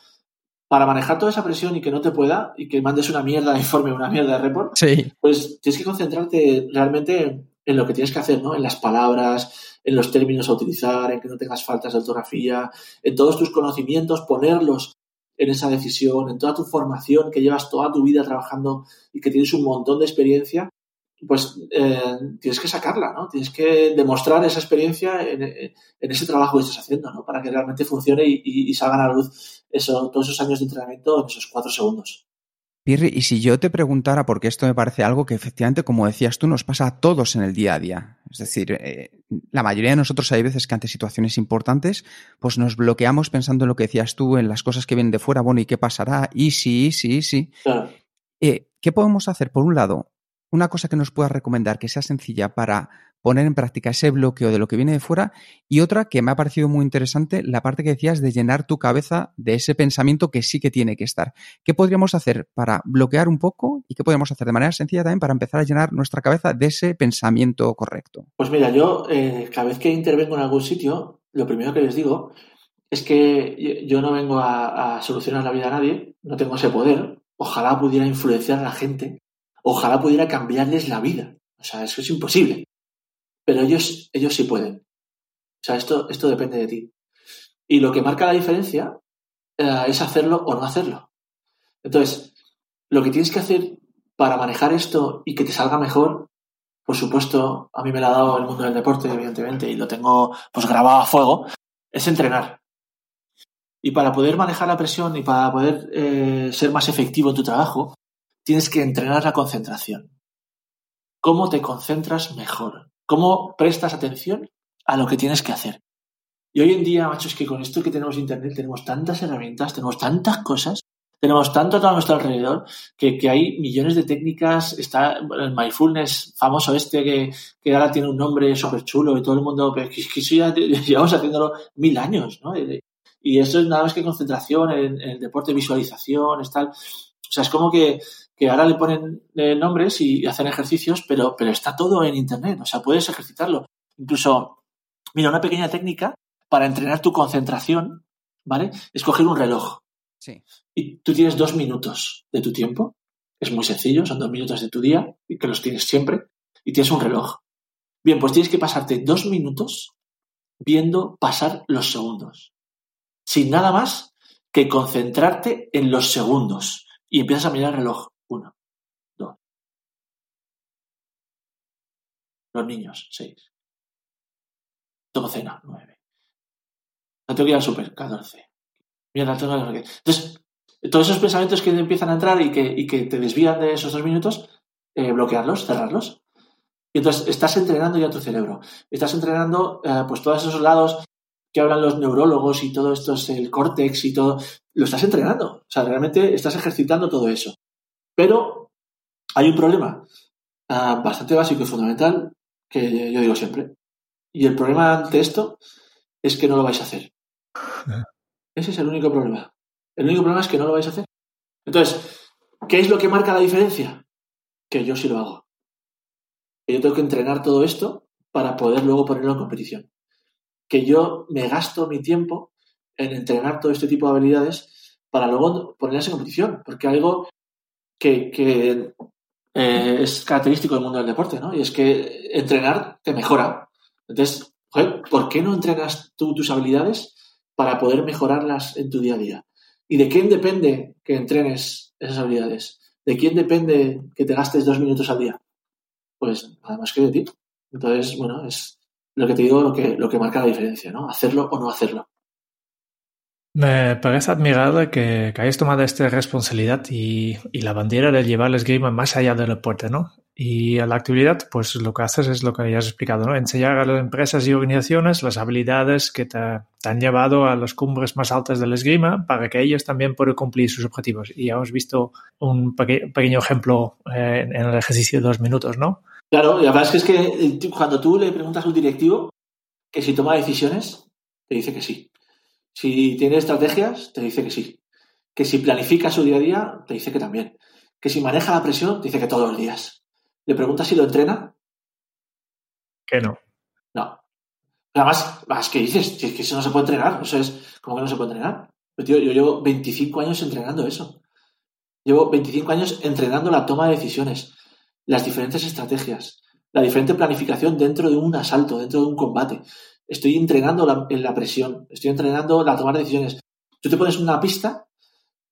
Para manejar toda esa presión y que no te pueda y que mandes una mierda de informe, una mierda de report, sí. pues tienes que concentrarte realmente en lo que tienes que hacer, ¿no? En las palabras, en los términos a utilizar, en que no tengas faltas de ortografía, en todos tus conocimientos, ponerlos en esa decisión, en toda tu formación que llevas toda tu vida trabajando y que tienes un montón de experiencia, pues eh, tienes que sacarla, ¿no? Tienes que demostrar esa experiencia en, ese trabajo que estás haciendo, ¿no? Para que realmente funcione y, y, salgan a la luz eso, todos esos años de entrenamiento en esos cuatro segundos. Pirri, y si yo te preguntara, porque esto me parece algo que efectivamente, como decías tú, nos pasa a todos en el día a día. Es decir, eh, la mayoría de nosotros hay veces que ante situaciones importantes, pues nos bloqueamos pensando en lo que decías tú, en las cosas que vienen de fuera, bueno, ¿y qué pasará? Y sí, sí, sí. Eh, ¿Qué podemos hacer? Por un lado, una cosa que nos puedas recomendar que sea sencilla para poner en práctica ese bloqueo de lo que viene de fuera y otra que me ha parecido muy interesante, la parte que decías de llenar tu cabeza de ese pensamiento que sí que tiene que estar. ¿Qué podríamos hacer para bloquear un poco y qué podríamos hacer de manera sencilla también para empezar a llenar nuestra cabeza de ese pensamiento correcto? Pues mira, yo eh, cada vez que intervengo en algún sitio, lo primero que les digo es que yo no vengo a, a solucionar la vida a nadie, no tengo ese poder, ojalá pudiera influenciar a la gente, ojalá pudiera cambiarles la vida. O sea, eso es imposible. Pero ellos, ellos sí pueden. O sea, esto, esto depende de ti. Y lo que marca la diferencia eh, es hacerlo o no hacerlo. Entonces, lo que tienes que hacer para manejar esto y que te salga mejor, por supuesto, a mí me lo ha dado el mundo del deporte, evidentemente, y lo tengo pues grabado a fuego, es entrenar. Y para poder manejar la presión y para poder eh, ser más efectivo en tu trabajo, tienes que entrenar la concentración. ¿Cómo te concentras mejor? Cómo prestas atención a lo que tienes que hacer. Y hoy en día, macho, es que con esto que tenemos Internet tenemos tantas herramientas, tenemos tantas cosas, tenemos tanto a nuestro alrededor que, hay millones de técnicas. Está el mindfulness famoso este que, que ahora tiene un nombre súper chulo y todo el mundo, pero que, eso ya llevamos haciéndolo mil años, ¿no? Y eso es nada más que concentración en, el deporte, visualización, es tal. O sea, es como que que ahora le ponen eh, nombres y hacen ejercicios, pero, pero está todo en Internet, o sea, puedes ejercitarlo. incluso, mira, una pequeña técnica para entrenar tu concentración, ¿vale? Es coger un reloj. Sí. Y tú tienes dos minutos de tu tiempo. Es muy sencillo, son dos minutos de tu día, y que los tienes siempre, y tienes un reloj. Bien, pues tienes que pasarte dos minutos viendo pasar los segundos. Sin nada más que concentrarte en los segundos. Y empiezas a mirar el reloj. Uno, dos. Los niños, seis. Tomo cena, nueve. No tengo que ir al super, catorce. Mira, no tengo que... Entonces, todos esos pensamientos que empiezan a entrar y que, y que te desvían de esos dos minutos, eh, bloquearlos, cerrarlos. Y entonces estás entrenando ya tu cerebro. Estás entrenando eh, pues todos esos lados que hablan los neurólogos y todo esto es el córtex y todo. Lo estás entrenando. O sea, realmente estás ejercitando todo eso. Pero hay un problema uh, bastante básico y fundamental que yo digo siempre. Y el problema ante esto es que no lo vais a hacer. Ese es el único problema. El único problema es que no lo vais a hacer. Entonces, ¿qué es lo que marca la diferencia? Que yo sí lo hago. Que yo tengo que entrenar todo esto para poder luego ponerlo en competición. Que yo me gasto mi tiempo en entrenar todo este tipo de habilidades para luego ponerlas en competición. Porque algo que, que eh, es característico del mundo del deporte, ¿no? Y es que entrenar te mejora. Entonces, joder, ¿por qué no entrenas tú tus habilidades para poder mejorarlas en tu día a día? ¿Y de quién depende que entrenes esas habilidades? ¿De quién depende que te gastes dos minutos al día? Pues nada más que de ti. Entonces, bueno, es lo que te digo, lo que, lo que marca la diferencia, ¿no? Hacerlo o no hacerlo. Me parece admirable que, que hayas tomado esta responsabilidad y, la bandera de llevar el esgrima más allá del deporte, ¿no? Y a la actividad, pues lo que haces es lo que ya has explicado, ¿no? Enseñar a las empresas y organizaciones las habilidades que te, han llevado a las cumbres más altas del esgrima para que ellos también puedan cumplir sus objetivos. Y ya hemos visto un peque, pequeño ejemplo eh, en el ejercicio de dos minutos, ¿no? Claro, la verdad es que, es que cuando tú le preguntas a un directivo que si toma decisiones, te dice que sí. Si tiene estrategias, te dice que sí. Que si planifica su día a día, te dice que también. Que si maneja la presión, te dice que todos los días. Le preguntas si lo entrena. Que no. No. Además, más que dices, es que eso no se puede entrenar. Eso es, ¿cómo que no se puede entrenar? Tío, yo llevo 25 años entrenando eso. Llevo 25 años entrenando la toma de decisiones, las diferentes estrategias, la diferente planificación dentro de un asalto, dentro de un combate estoy entrenando la, en la presión, estoy entrenando la toma de decisiones. Tú te pones una pista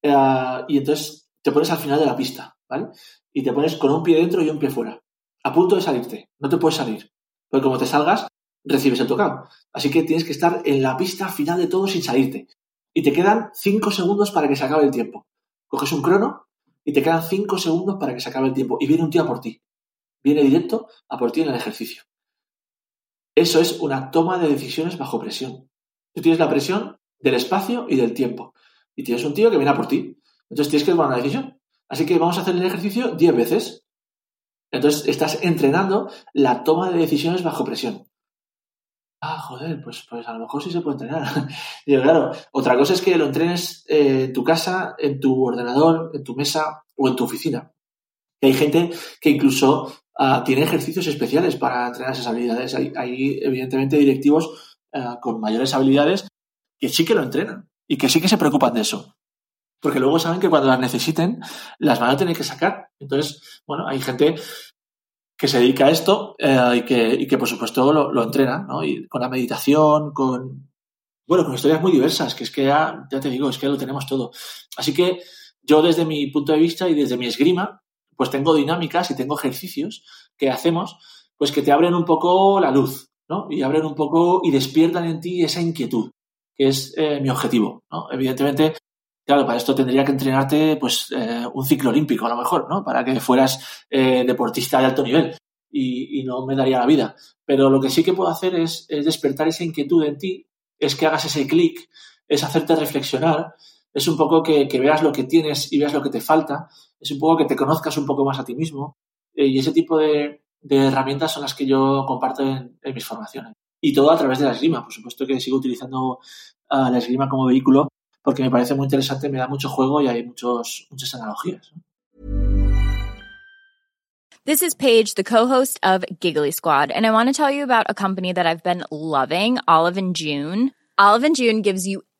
eh, y entonces te pones al final de la pista, ¿vale? Y te pones con un pie dentro y un pie fuera, a punto de salirte, no te puedes salir, porque como te salgas, recibes el tocado. Así que tienes que estar en la pista final de todo sin salirte. Y te quedan cinco segundos para que se acabe el tiempo. Coges un crono y te quedan cinco segundos para que se acabe el tiempo. Y viene un tío a por ti. Viene directo a por ti en el ejercicio. Eso es una toma de decisiones bajo presión. Tú tienes la presión del espacio y del tiempo. Y tienes un tío que viene a por ti. Entonces tienes que tomar una decisión. Así que vamos a hacer el ejercicio 10 veces. Entonces estás entrenando la toma de decisiones bajo presión. Ah, joder, pues, pues a lo mejor sí se puede entrenar. y claro, otra cosa es que lo entrenes en tu casa, en tu ordenador, en tu mesa o en tu oficina. Y hay gente que incluso uh, tiene ejercicios especiales para entrenar esas habilidades. Hay, hay evidentemente, directivos uh, con mayores habilidades que sí que lo entrenan y que sí que se preocupan de eso. Porque luego saben que cuando las necesiten, las van a tener que sacar. Entonces, bueno, hay gente que se dedica a esto eh, y, que, y, que, por supuesto, lo, lo entrena, ¿no? Y con la meditación, con. Bueno, con historias muy diversas, que es que ya, ya te digo, es que lo tenemos todo. Así que yo, desde mi punto de vista y desde mi esgrima, pues tengo dinámicas y tengo ejercicios que hacemos, pues que te abren un poco la luz, ¿no? Y abren un poco y despiertan en ti esa inquietud, que es eh, mi objetivo, ¿no? Evidentemente, claro, para esto tendría que entrenarte, pues, eh, un ciclo olímpico a lo mejor, ¿no? Para que fueras eh, deportista de alto nivel y, no me daría la vida. Pero lo que sí que puedo hacer es, es despertar esa inquietud en ti, es que hagas ese clic, es hacerte reflexionar, es un poco que, que, veas lo que tienes y veas lo que te falta, es un poco que te conozcas un poco más a ti mismo eh, y ese tipo de, herramientas son las que yo comparto en, mis formaciones. Y todo a través de la esgrima, por supuesto que sigo utilizando uh, la esgrima como vehículo porque me parece muy interesante, me da mucho juego y hay muchos, muchas analogías. This is Paige, the co-host of Giggly Squad, and I want to tell you about a company that I've been loving, Olive and June. Olive and June gives you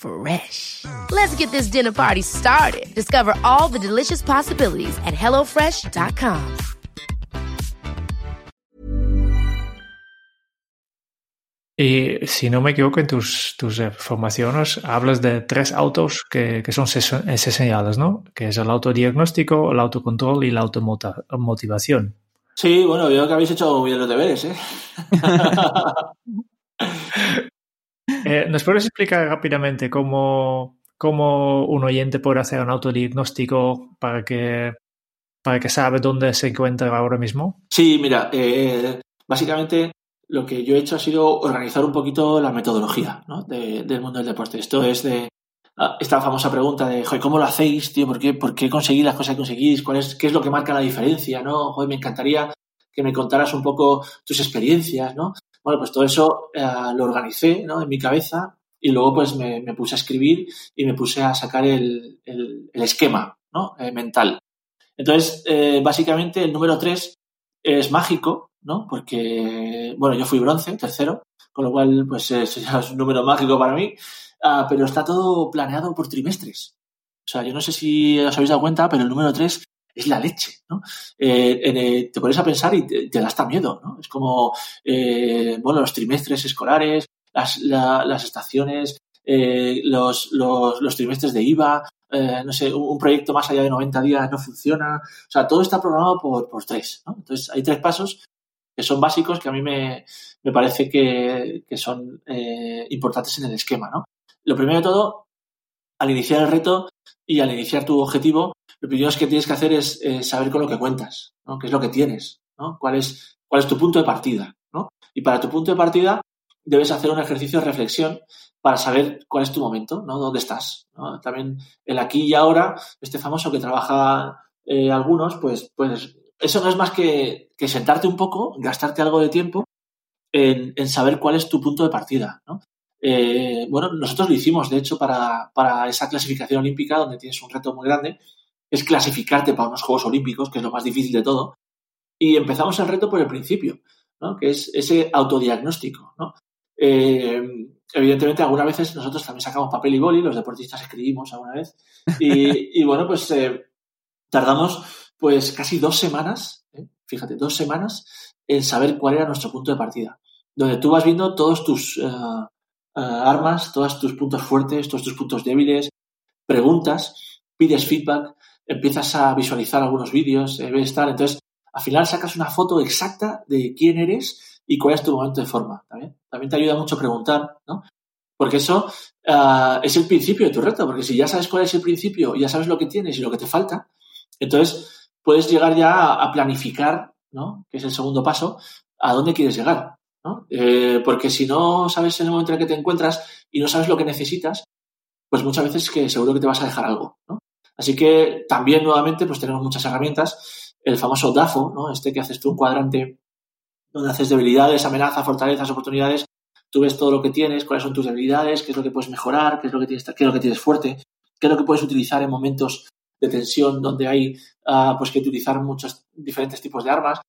Fresh. Let's get this dinner party started. Discover all the delicious possibilities at hellofresh.com. Y si no me equivoco, en tus, tus eh, formaciones hablas de tres autos que, que son ses- esenciales, ¿no? Que es el autodiagnóstico, el autocontrol y la automotivación. Sí, bueno, veo que habéis hecho bien los deberes, ¿eh? Eh, ¿Nos puedes explicar rápidamente cómo, cómo un oyente puede hacer un autodiagnóstico para que, para que sabe dónde se encuentra ahora mismo? Sí, mira, eh, básicamente lo que yo he hecho ha sido organizar un poquito la metodología ¿no? de- del mundo del deporte. Esto es de ah, esta famosa pregunta de, joder, ¿cómo lo hacéis, tío? ¿Por qué, por qué conseguís las cosas que conseguís? ¿Cuál es, ¿Qué es lo que marca la diferencia? ¿no? Joder, me encantaría que me contaras un poco tus experiencias, ¿no? Bueno, pues todo eso eh, lo organicé ¿no? en mi cabeza y luego pues me, me puse a escribir y me puse a sacar el, el- esquema ¿no? Eh, mental. Entonces, eh, básicamente el número 3 es mágico, ¿no? Porque, bueno, yo fui bronce, tercero, con lo cual, pues es, es un número mágico para mí, Ah, pero está todo planeado por trimestres. O sea, yo no sé si os habéis dado cuenta, pero el número 3 es la leche, ¿no? Eh, eh, te pones a pensar y te, te da hasta miedo, ¿no? Es como, eh, bueno, los trimestres escolares, las, la- las estaciones, los, trimestres de IVA, no sé, un, proyecto más allá de 90 días no funciona. O sea, todo está programado por, tres, ¿no? Entonces, hay tres pasos que son básicos que a mí me, me parece que, que son importantes en el esquema, ¿no? Lo primero de todo, al iniciar el reto y al iniciar tu objetivo, lo primero que tienes que hacer es eh, saber con lo que cuentas. ¿Qué es lo que tienes? ¿no? ¿Cuál, es, ¿Cuál es tu punto de partida? ¿no? Y para tu punto de partida debes hacer un ejercicio de reflexión para saber cuál es tu momento, ¿no? ¿Dónde estás? También el aquí y ahora, este famoso que trabaja eh, algunos, pues, pues eso no es más que, que sentarte un poco, gastarte algo de tiempo en, en saber cuál es tu punto de partida, ¿no? Eh, bueno, nosotros lo hicimos, de hecho, para, para esa clasificación olímpica, donde tienes un reto muy grande, es clasificarte para unos Juegos Olímpicos, que es lo más difícil de todo. Y empezamos el reto por el principio, ¿no? que es ese autodiagnóstico. ¿no? Eh, evidentemente, algunas veces nosotros también sacamos papel y boli, los deportistas escribimos alguna vez. Y, y bueno, pues eh, tardamos pues casi dos semanas, ¿eh? fíjate, dos semanas en saber cuál era nuestro punto de partida. Donde tú vas viendo todos tus uh, uh, armas, todos tus puntos fuertes, todos tus puntos débiles, preguntas, pides feedback, empiezas a visualizar algunos vídeos, eh, ves tal. Entonces, al final sacas una foto exacta de quién eres y cuál es tu momento de forma. También, también te ayuda mucho preguntar, ¿no? Porque eso uh, es el principio de tu reto, porque si ya sabes cuál es el principio, ya sabes lo que tienes y lo que te falta, entonces puedes llegar ya a planificar, ¿no? Que es el segundo paso, a dónde quieres llegar, ¿no? Eh, porque si no sabes en el momento en el que te encuentras y no sabes lo que necesitas, pues muchas veces que seguro que te vas a dejar algo, ¿no? Así que también nuevamente pues tenemos muchas herramientas, el famoso DAFO, ¿no? Este que haces tú un cuadrante donde haces debilidades, amenazas, fortalezas, oportunidades, tú ves todo lo que tienes, cuáles son tus debilidades, qué es lo que puedes mejorar, qué es lo que tienes, qué es lo que tienes fuerte, qué es lo que puedes utilizar en momentos de tensión donde hay uh, pues que utilizar muchos diferentes tipos de armas.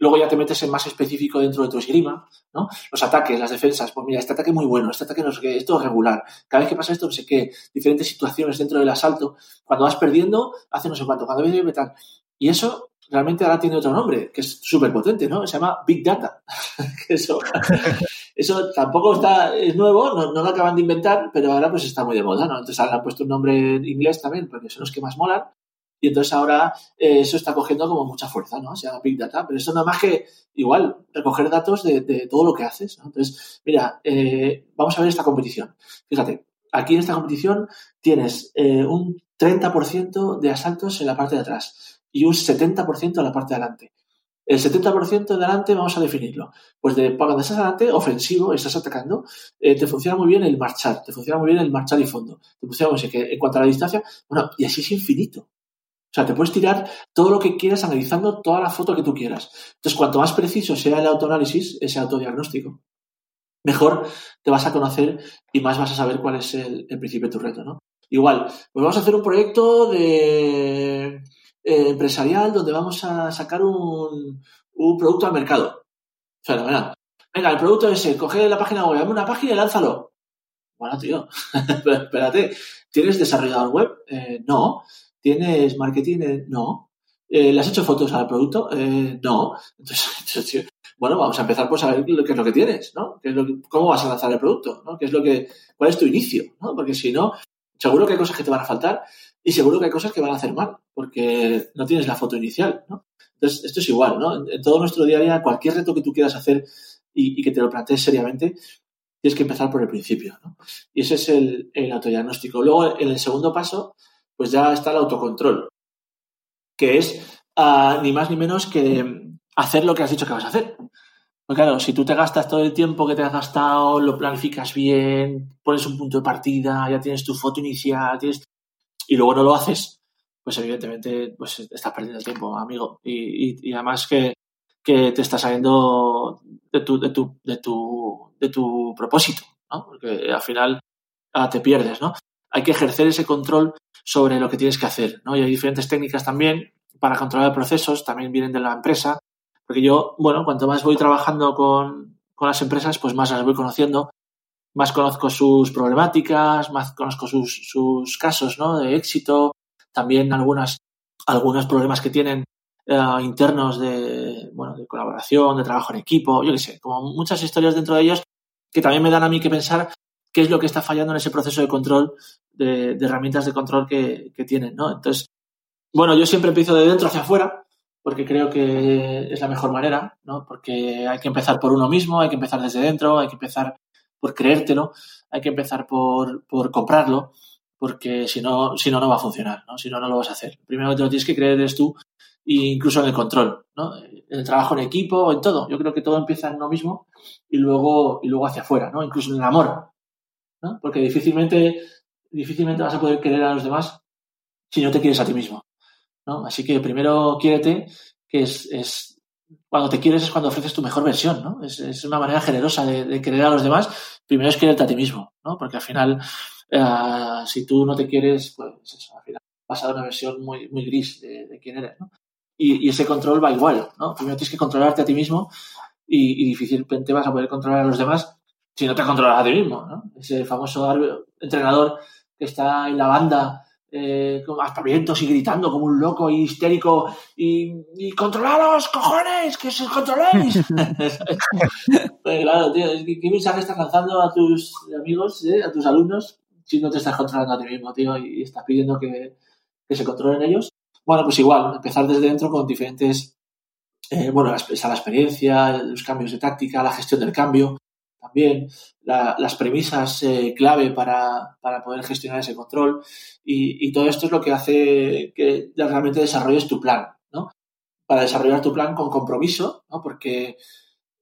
Luego ya te metes en más específico dentro de tu esgrima, ¿no? Los ataques, las defensas, pues mira, este ataque muy bueno, este ataque no sé qué, esto es regular. Cada vez que pasa esto, no sé qué, diferentes situaciones dentro del asalto. Cuando vas perdiendo, hace no sé cuánto, cuando ves metal. Y eso realmente ahora tiene otro nombre, que es súper potente, ¿no? Se llama Big Data. eso, tampoco está, es nuevo, no, lo acaban de inventar, pero ahora pues está muy de moda, ¿no? Entonces ahora han puesto un nombre en inglés también, porque son los que más molan. Y entonces ahora eh, eso está cogiendo como mucha fuerza, ¿no? Se llama Big Data, pero eso nada más que igual recoger datos de, todo lo que haces, ¿no? Entonces, mira, eh, vamos a ver esta competición. Fíjate, aquí en esta competición tienes eh, un 30% de asaltos en la parte de atrás y un 70% en la parte de adelante. El 70% de adelante vamos a definirlo. Pues de, cuando estás adelante, ofensivo, estás atacando, te funciona muy bien el marchar, te funciona muy bien el marchar y fondo. Te funciona muy bien en cuanto a la distancia, bueno, y así es infinito. O sea, te puedes tirar todo lo que quieras analizando toda la foto que tú quieras. Entonces, cuanto más preciso sea el autoanálisis, ese autodiagnóstico, mejor te vas a conocer y más vas a saber cuál es el, principio de tu reto, ¿no? Igual, pues vamos a hacer un proyecto de eh, empresarial donde vamos a sacar un, producto al mercado. Fenomenal. Venga, el producto es ese, coge la página web, dame una página y lánzalo. Bueno, tío, espérate, ¿tienes desarrollador web? Eh, no. ¿Tienes marketing? no. Eh, ¿Le has hecho fotos al producto? Eh, no. Entonces, bueno, vamos a empezar por saber qué es lo que tienes, ¿no? ¿Cómo vas a lanzar el producto? ¿no? ¿Qué es lo que, ¿Cuál es tu inicio? Porque si no, seguro que hay cosas que te van a faltar y seguro que hay cosas que van a hacer mal porque no tienes la foto inicial, ¿no? Entonces, esto es igual, ¿no? En todo nuestro día a día, cualquier reto que tú quieras hacer y, que te lo plantees seriamente, tienes que empezar por el principio, ¿no? Y ese es el, el autodiagnóstico. Luego, en el segundo paso, pues ya está el autocontrol, que es ah, ni más ni menos que hacer lo que has dicho que vas a hacer. Porque claro, si tú te gastas todo el tiempo que te has gastado, lo planificas bien, pones un punto de partida, ya tienes tu foto inicial, tienes... y luego no lo haces, pues evidentemente pues estás perdiendo el tiempo, amigo. Y, además que, te estás saliendo de tu, de tu, de tu, de tu propósito, ¿no? Porque al final ah, te pierdes, ¿no? Hay que ejercer ese control sobre lo que tienes que hacer, ¿no? Y hay diferentes técnicas también para controlar procesos, también vienen de la empresa, porque yo, bueno, cuanto más voy trabajando con, las empresas, pues más las voy conociendo, más conozco sus problemáticas, más conozco sus, casos, ¿no? De éxito, también algunas, algunos problemas que tienen eh, internos de, bueno, de colaboración, de trabajo en equipo, yo qué sé, como muchas historias dentro de ellos que también me dan a mí que pensar qué es lo que está fallando en ese proceso de control, de, herramientas de control que, tienen, ¿no? Entonces, bueno, yo siempre empiezo de dentro hacia afuera, porque creo que es la mejor manera, ¿no? Porque hay que empezar por uno mismo, hay que empezar desde dentro, hay que empezar por creértelo, hay que empezar por, por comprarlo, porque si no, si no, no va a funcionar, ¿no? Si no, no lo vas a hacer. Primero te lo tienes que creer eres tú, e incluso en el control, ¿no? En el trabajo en equipo, en todo. Yo creo que todo empieza en uno mismo y luego, y luego hacia afuera, ¿no? Incluso en el amor. Porque difícilmente, difícilmente vas a poder querer a los demás si no te quieres a ti mismo, ¿no? Así que primero quiérete, que es, cuando te quieres es cuando ofreces tu mejor versión, ¿no? Es, una manera generosa de, querer a los demás. Primero es quererte a ti mismo, ¿no? Porque al final, eh, si tú no te quieres, pues eso, al final vas a dar una versión muy, muy gris de, quién eres, ¿no? Y, ese control va igual, ¿no? Primero tienes que controlarte a ti mismo y, y difícilmente vas a poder controlar a los demás si no te controlas a ti mismo, ¿no? Ese famoso entrenador que está en la banda eh, con vientos y gritando como un loco y histérico y, y controlaros, cojones, que os controléis. pues claro, tío, ¿qué mensaje estás lanzando a tus amigos, eh, a tus alumnos, si no te estás controlando a ti mismo, tío, y, estás pidiendo que, que, se controlen ellos? Bueno, pues igual, empezar desde dentro con diferentes, eh, bueno, esa la experiencia, los cambios de táctica, la gestión del cambio, también, las premisas eh, clave para, poder gestionar ese control y, todo esto es lo que hace que realmente desarrolles tu plan, ¿no? Para desarrollar tu plan con compromiso, ¿no? Porque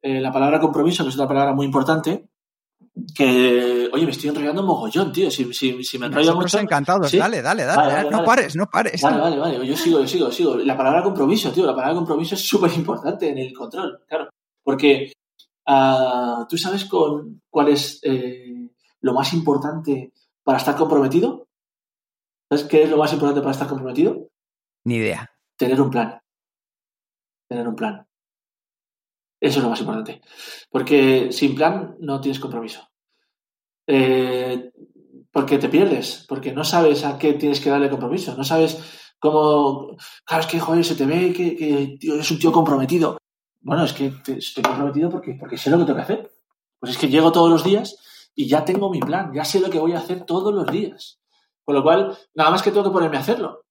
eh, la palabra compromiso, que es una palabra muy importante, que, oye, me estoy enrollando mogollón, tío. Si, si, me enrollo mucho. encantados, dale, dale, dale, no pares, no pares. Vale, vale, vale. Yo sigo, yo sigo, sigo. La palabra compromiso, tío, la palabra compromiso es súper importante en el control, claro. Porque Ah, ¿Tú sabes con, cuál es eh, lo más importante para estar comprometido? ¿Sabes qué es lo más importante para estar comprometido? Ni idea. Tener un plan. Tener un plan. Eso es lo más importante. Porque sin plan no tienes compromiso. Eh, porque te pierdes, porque no sabes a qué tienes que darle compromiso, no sabes como, claro, es que, joder, se te ve que, que tío, eres un tío comprometido. Bueno, es que estoy comprometido porque, porque sé lo que tengo que hacer. Pues es que llego todos los días y ya tengo mi plan, ya sé lo que voy a hacer todos los días. Con lo cual, nada más que tengo que ponerme a hacerlo.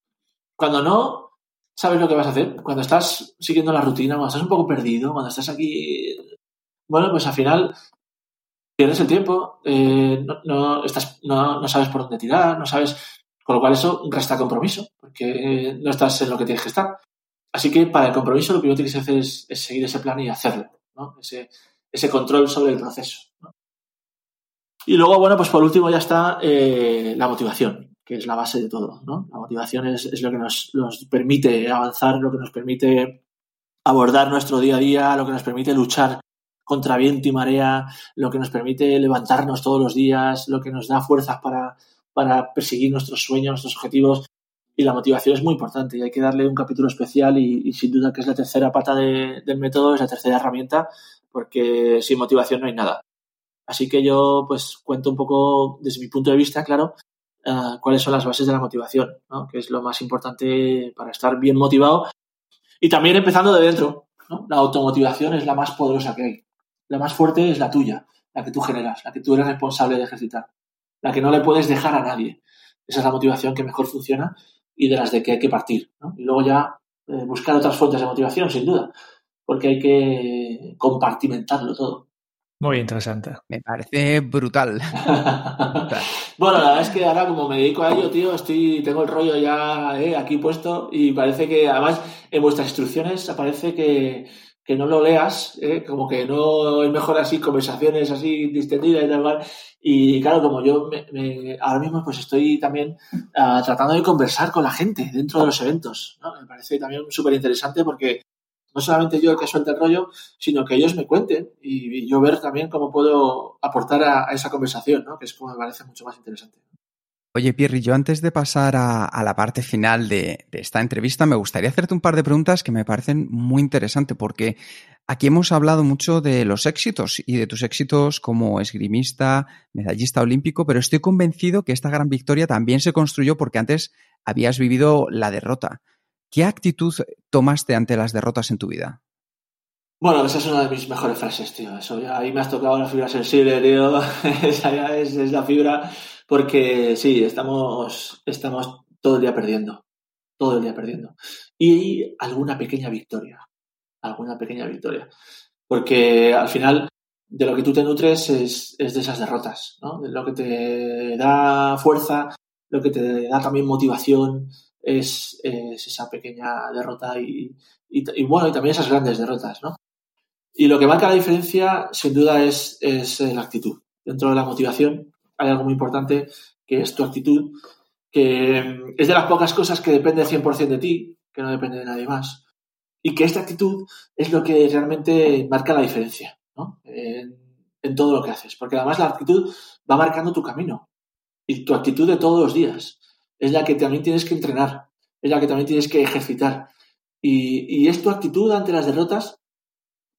Cuando no, sabes lo que vas a hacer. Cuando estás siguiendo la rutina, cuando estás un poco perdido, cuando estás aquí, bueno, pues al final pierdes el tiempo, eh, no, estás, no, no sabes por dónde tirar, no sabes con lo cual eso resta compromiso, porque no estás en lo que tienes que estar. Así que para el compromiso lo primero que tienes que hacer es, seguir ese plan y hacerlo, ¿no? ese, ese control sobre el proceso. Y luego, bueno, pues por último ya está eh, la motivación, que es la base de todo. ¿no? La motivación es, lo que nos, permite avanzar, lo que nos permite abordar nuestro día a día, lo que nos permite luchar contra viento y marea, lo que nos permite levantarnos todos los días, lo que nos da fuerzas para perseguir nuestros sueños, nuestros objetivos. Y la motivación es muy importante y hay que darle un capítulo especial y, sin duda que es la tercera pata del método, es la tercera herramienta, porque sin motivación no hay nada. Así que yo pues cuento un poco desde mi punto de vista, claro, uh, cuáles son las bases de la motivación, ¿no? que es lo más importante para estar bien motivado. Y también empezando de dentro. ¿no? La automotivación es la más poderosa que hay. La más fuerte es la tuya, la que tú generas, la que tú eres responsable de ejercitar la que no le puedes dejar a nadie. Esa es la motivación que mejor funciona y de las de que hay que partir. ¿no? Y luego ya eh, buscar otras fuentes de motivación, sin duda, porque hay que compartimentarlo todo. Muy interesante. Me parece brutal. bueno, la verdad es que ahora como me dedico a ello, tío, estoy, tengo el rollo ya eh, aquí puesto y parece que además en vuestras instrucciones aparece que, que no lo leas, ¿eh? como que no es mejor así conversaciones así distendidas y tal Y claro, como yo me, ahora mismo pues estoy también uh, tratando de conversar con la gente dentro de los eventos. Me parece también súper interesante porque no solamente yo el que suelta el rollo, sino que ellos me cuenten y, yo ver también cómo puedo aportar a, esa conversación, que es como me parece mucho más interesante. Oye, Pierre, yo antes de pasar a, la parte final de, esta entrevista, me gustaría hacerte un par de preguntas que me parecen muy interesantes, porque aquí hemos hablado mucho de los éxitos y de tus éxitos como esgrimista, medallista olímpico, pero estoy convencido que esta gran victoria también se construyó porque antes habías vivido la derrota. ¿Qué actitud tomaste ante las derrotas en tu vida? Bueno, esa es una de mis mejores frases, tío. Eso ya, ahí me has tocado la fibra sensible, tío. esa ya es la fibra porque sí, estamos, estamos todo el día perdiendo, todo el día perdiendo. Y alguna pequeña victoria, alguna pequeña victoria. Porque al final de lo que tú te nutres es, es de esas derrotas, ¿no? De lo que te da fuerza, lo que te da también motivación, es, es esa pequeña derrota y, y, bueno, y también esas grandes derrotas, ¿no? Y lo que marca la diferencia, sin duda, es, es la actitud. Dentro de la motivación, hay algo muy importante que es tu actitud, que mm, es de las pocas cosas que depende 100% de ti, que no depende de nadie más. Y que esta actitud es lo que realmente marca la diferencia ¿no? en, todo lo que haces. Porque además la actitud va marcando tu camino. Y tu actitud de todos los días es la que también tienes que entrenar, es la que también tienes que ejercitar. Y, y es tu actitud ante las derrotas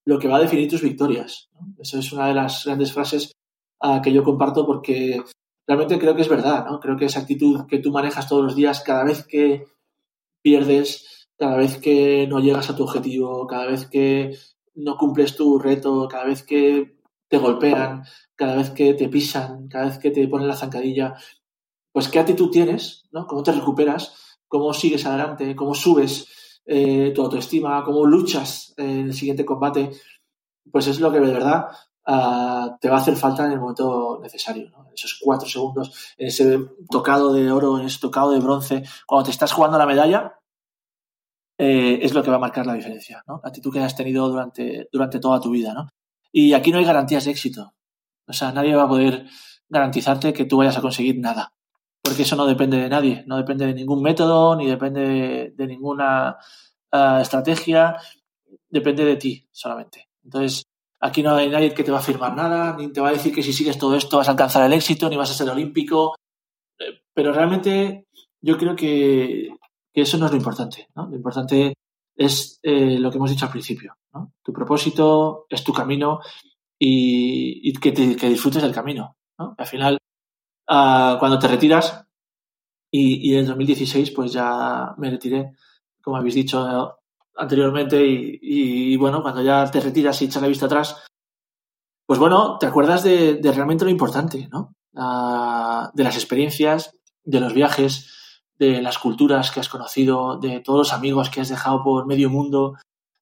lo que va a definir tus victorias. ¿no? Eso es una de las grandes frases uh, que yo comparto porque realmente creo que es verdad, ¿no? Creo que esa actitud que tú manejas todos los días, cada vez que pierdes, cada vez que no llegas a tu objetivo, cada vez que no cumples tu reto, cada vez que te golpean, cada vez que te pisan, cada vez que te ponen la zancadilla, pues qué actitud tienes, ¿no? Cómo te recuperas, cómo sigues adelante, cómo subes eh, tu autoestima, cómo luchas en el siguiente combate, pues es lo que de verdad uh, te va a hacer falta en el momento necesario, ¿no? Esos cuatro segundos, en ese tocado de oro, en ese tocado de bronce, cuando te estás jugando la medalla, eh, es lo que va a marcar la diferencia, ¿no? La actitud que has tenido durante, durante toda tu vida, ¿no? Y aquí no hay garantías de éxito. O sea, nadie va a poder garantizarte que tú vayas a conseguir nada. Porque eso no depende de nadie, no depende de ningún método, ni depende de, ninguna uh, estrategia, depende de ti solamente. Entonces, Aquí no hay nadie que te va a firmar nada, ni te va a decir que si sigues todo esto vas a alcanzar el éxito, ni vas a ser olímpico. Eh, pero realmente yo creo que, eso no es lo importante. Lo importante es eh, lo que hemos dicho al principio. ¿no? Tu propósito es tu camino y, y que, te, que, disfrutes del camino. ¿no? Al final, uh, cuando te retiras, Y, en el 2016 pues ya me retiré, como habéis dicho anteriormente, y, bueno, cuando ya te retiras y echas la vista atrás, pues bueno, te acuerdas de, realmente lo importante, ¿no? Ah, de las experiencias, de los viajes, de las culturas que has conocido, de todos los amigos que has dejado por medio mundo,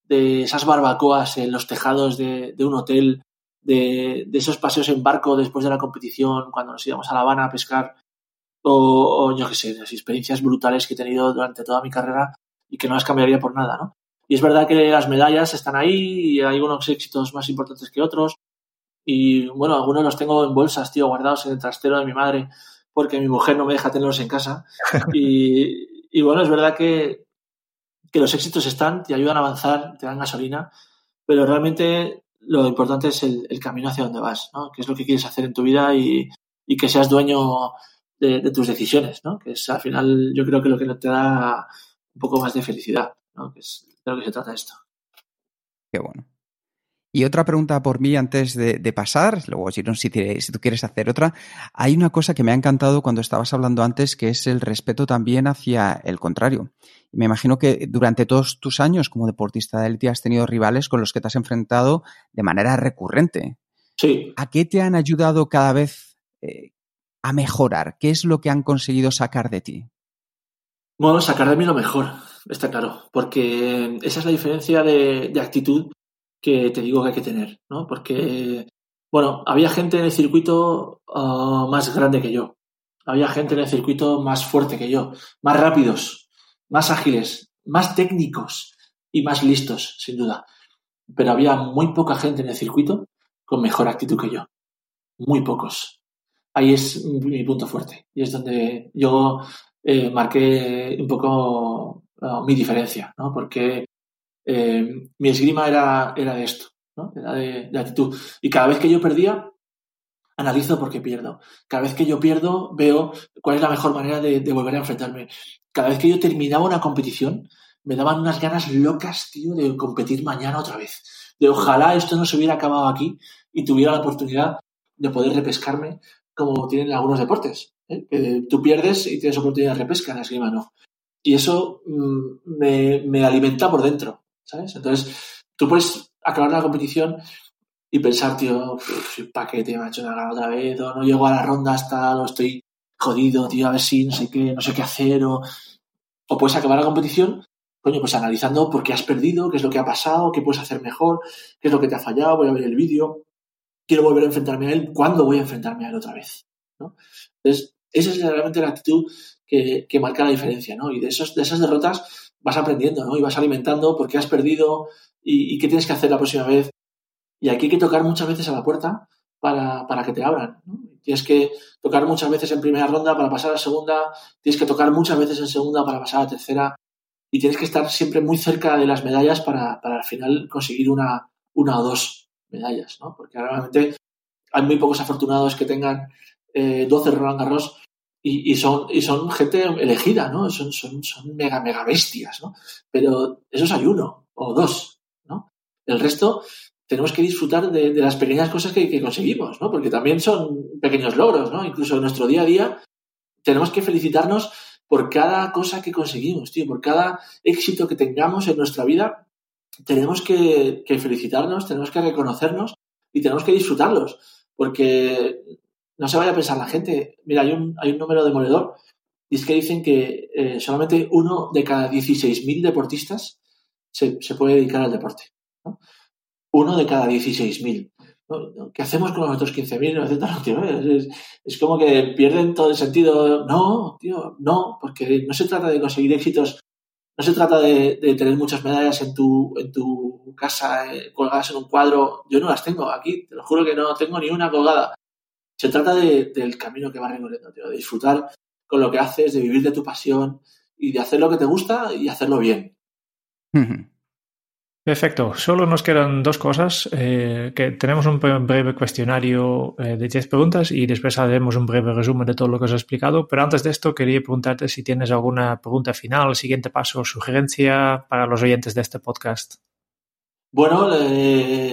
de esas barbacoas en los tejados de, un hotel, de, esos paseos en barco después de la competición, cuando nos íbamos a La Habana a pescar, o, yo qué sé, las experiencias brutales que he tenido durante toda mi carrera y que no las cambiaría por nada, ¿no? Y es verdad que las medallas están ahí y hay unos éxitos más importantes que otros. Y bueno, algunos los tengo en bolsas, tío, guardados en el trastero de mi madre, porque mi mujer no me deja tenerlos en casa. y, y bueno, es verdad que, que los éxitos están, te ayudan a avanzar, te dan gasolina, pero realmente lo importante es el, camino hacia donde vas, ¿no? ¿Qué es lo que quieres hacer en tu vida y, que seas dueño de, tus decisiones, ¿no? Que es al final yo creo que lo que te da un poco más de felicidad, ¿no? Que es de lo que se trata esto. Qué bueno. Y otra pregunta por mí antes de, pasar, luego si, si, tú quieres hacer otra, hay una cosa que me ha encantado cuando estabas hablando antes, que es el respeto también hacia el contrario. Me imagino que durante todos tus años como deportista de élite has tenido rivales con los que te has enfrentado de manera recurrente. Sí. ¿A qué te han ayudado cada vez eh, a mejorar? ¿Qué es lo que han conseguido sacar de ti? Bueno, sacar de mí lo mejor, está claro, porque esa es la diferencia de actitud que te digo que hay que tener, ¿no? Porque, bueno, había gente en el circuito ah, más grande que yo, había gente en el circuito más fuerte que yo, más rápidos, más ágiles, más técnicos y más listos, sin duda. Pero había muy poca gente en el circuito con mejor actitud que yo. Muy pocos. Ahí es mi punto fuerte. Y es donde yo eh, marqué un poco mi diferencia, ¿no? Porque eh, mi esgrima era, era de esto, ¿no? Era de, actitud. Y cada vez que yo perdía, analizo por qué pierdo. Cada vez que yo pierdo, veo cuál es la mejor manera de, volver a enfrentarme. Cada vez que yo terminaba una competición, me daban unas ganas locas, tío, de competir mañana otra vez. De ojalá esto no se hubiera acabado aquí y tuviera la oportunidad de poder repescarme como tienen algunos deportes. ¿Eh? tú pierdes y tienes oportunidad de repesca, en la no. Y eso mm, me, me alimenta por dentro. ¿sabes? Entonces, tú puedes acabar la competición y pensar, tío, paquete, me ha otra vez, o no llego a la ronda hasta, lo estoy jodido, tío, a ver si no sé qué, no sé qué hacer, o, o puedes acabar la competición, coño, pues analizando por qué has perdido, qué es lo que ha pasado, qué puedes hacer mejor, qué es lo que te ha fallado, voy a ver el vídeo, quiero volver a enfrentarme a él, ¿cuándo voy a enfrentarme a él otra vez? ¿no? Entonces, esa es realmente la actitud que, marca la diferencia, ¿no? Y de, esos, de esas derrotas vas aprendiendo, ¿no? Y vas alimentando porque has perdido y, qué tienes que hacer la próxima vez. Y aquí hay que tocar muchas veces a la puerta para, para que te abran. Tienes que tocar muchas veces en primera ronda para pasar a segunda, tienes que tocar muchas veces en segunda para pasar a tercera y tienes que estar siempre muy cerca de las medallas para, para al final conseguir una, una o dos medallas, ¿no? Porque realmente hay muy pocos afortunados que tengan eh, 12 Roland Garros y, son, y son gente elegida, ¿no? Son, son, son mega, mega bestias, ¿no? Pero esos hay uno o dos, ¿no? El resto tenemos que disfrutar de, las pequeñas cosas que, conseguimos, ¿no? Porque también son pequeños logros, ¿no? Incluso en nuestro día a día tenemos que felicitarnos por cada cosa que conseguimos, tío, por cada éxito que tengamos en nuestra vida, tenemos que, que felicitarnos, tenemos que reconocernos y tenemos que disfrutarlos, porque no se vaya a pensar la gente. Mira, hay un, hay un número demoledor y es que dicen que eh, solamente uno de cada 16.000 deportistas se, puede dedicar al deporte. Uno de cada 16.000. ¿no? ¿Qué hacemos con los otros 15.000? Es, es como que pierden todo el sentido. No, tío, no, porque no se trata de conseguir éxitos, no se trata de, tener muchas medallas en tu, en tu casa eh, colgadas en un cuadro. Yo no las tengo aquí, te lo juro que no tengo ni una colgada se trata del camino que vas recorriendo, tío, de disfrutar con lo que haces, de vivir de tu pasión y de hacer lo que te gusta y hacerlo bien. Perfecto. Solo nos quedan dos cosas. Eh, que tenemos un breve cuestionario eh, de 10 preguntas y después haremos un breve resumen de todo lo que os he explicado. Pero antes de esto, quería preguntarte si tienes alguna pregunta final, siguiente paso, sugerencia para los oyentes de este podcast. Bueno,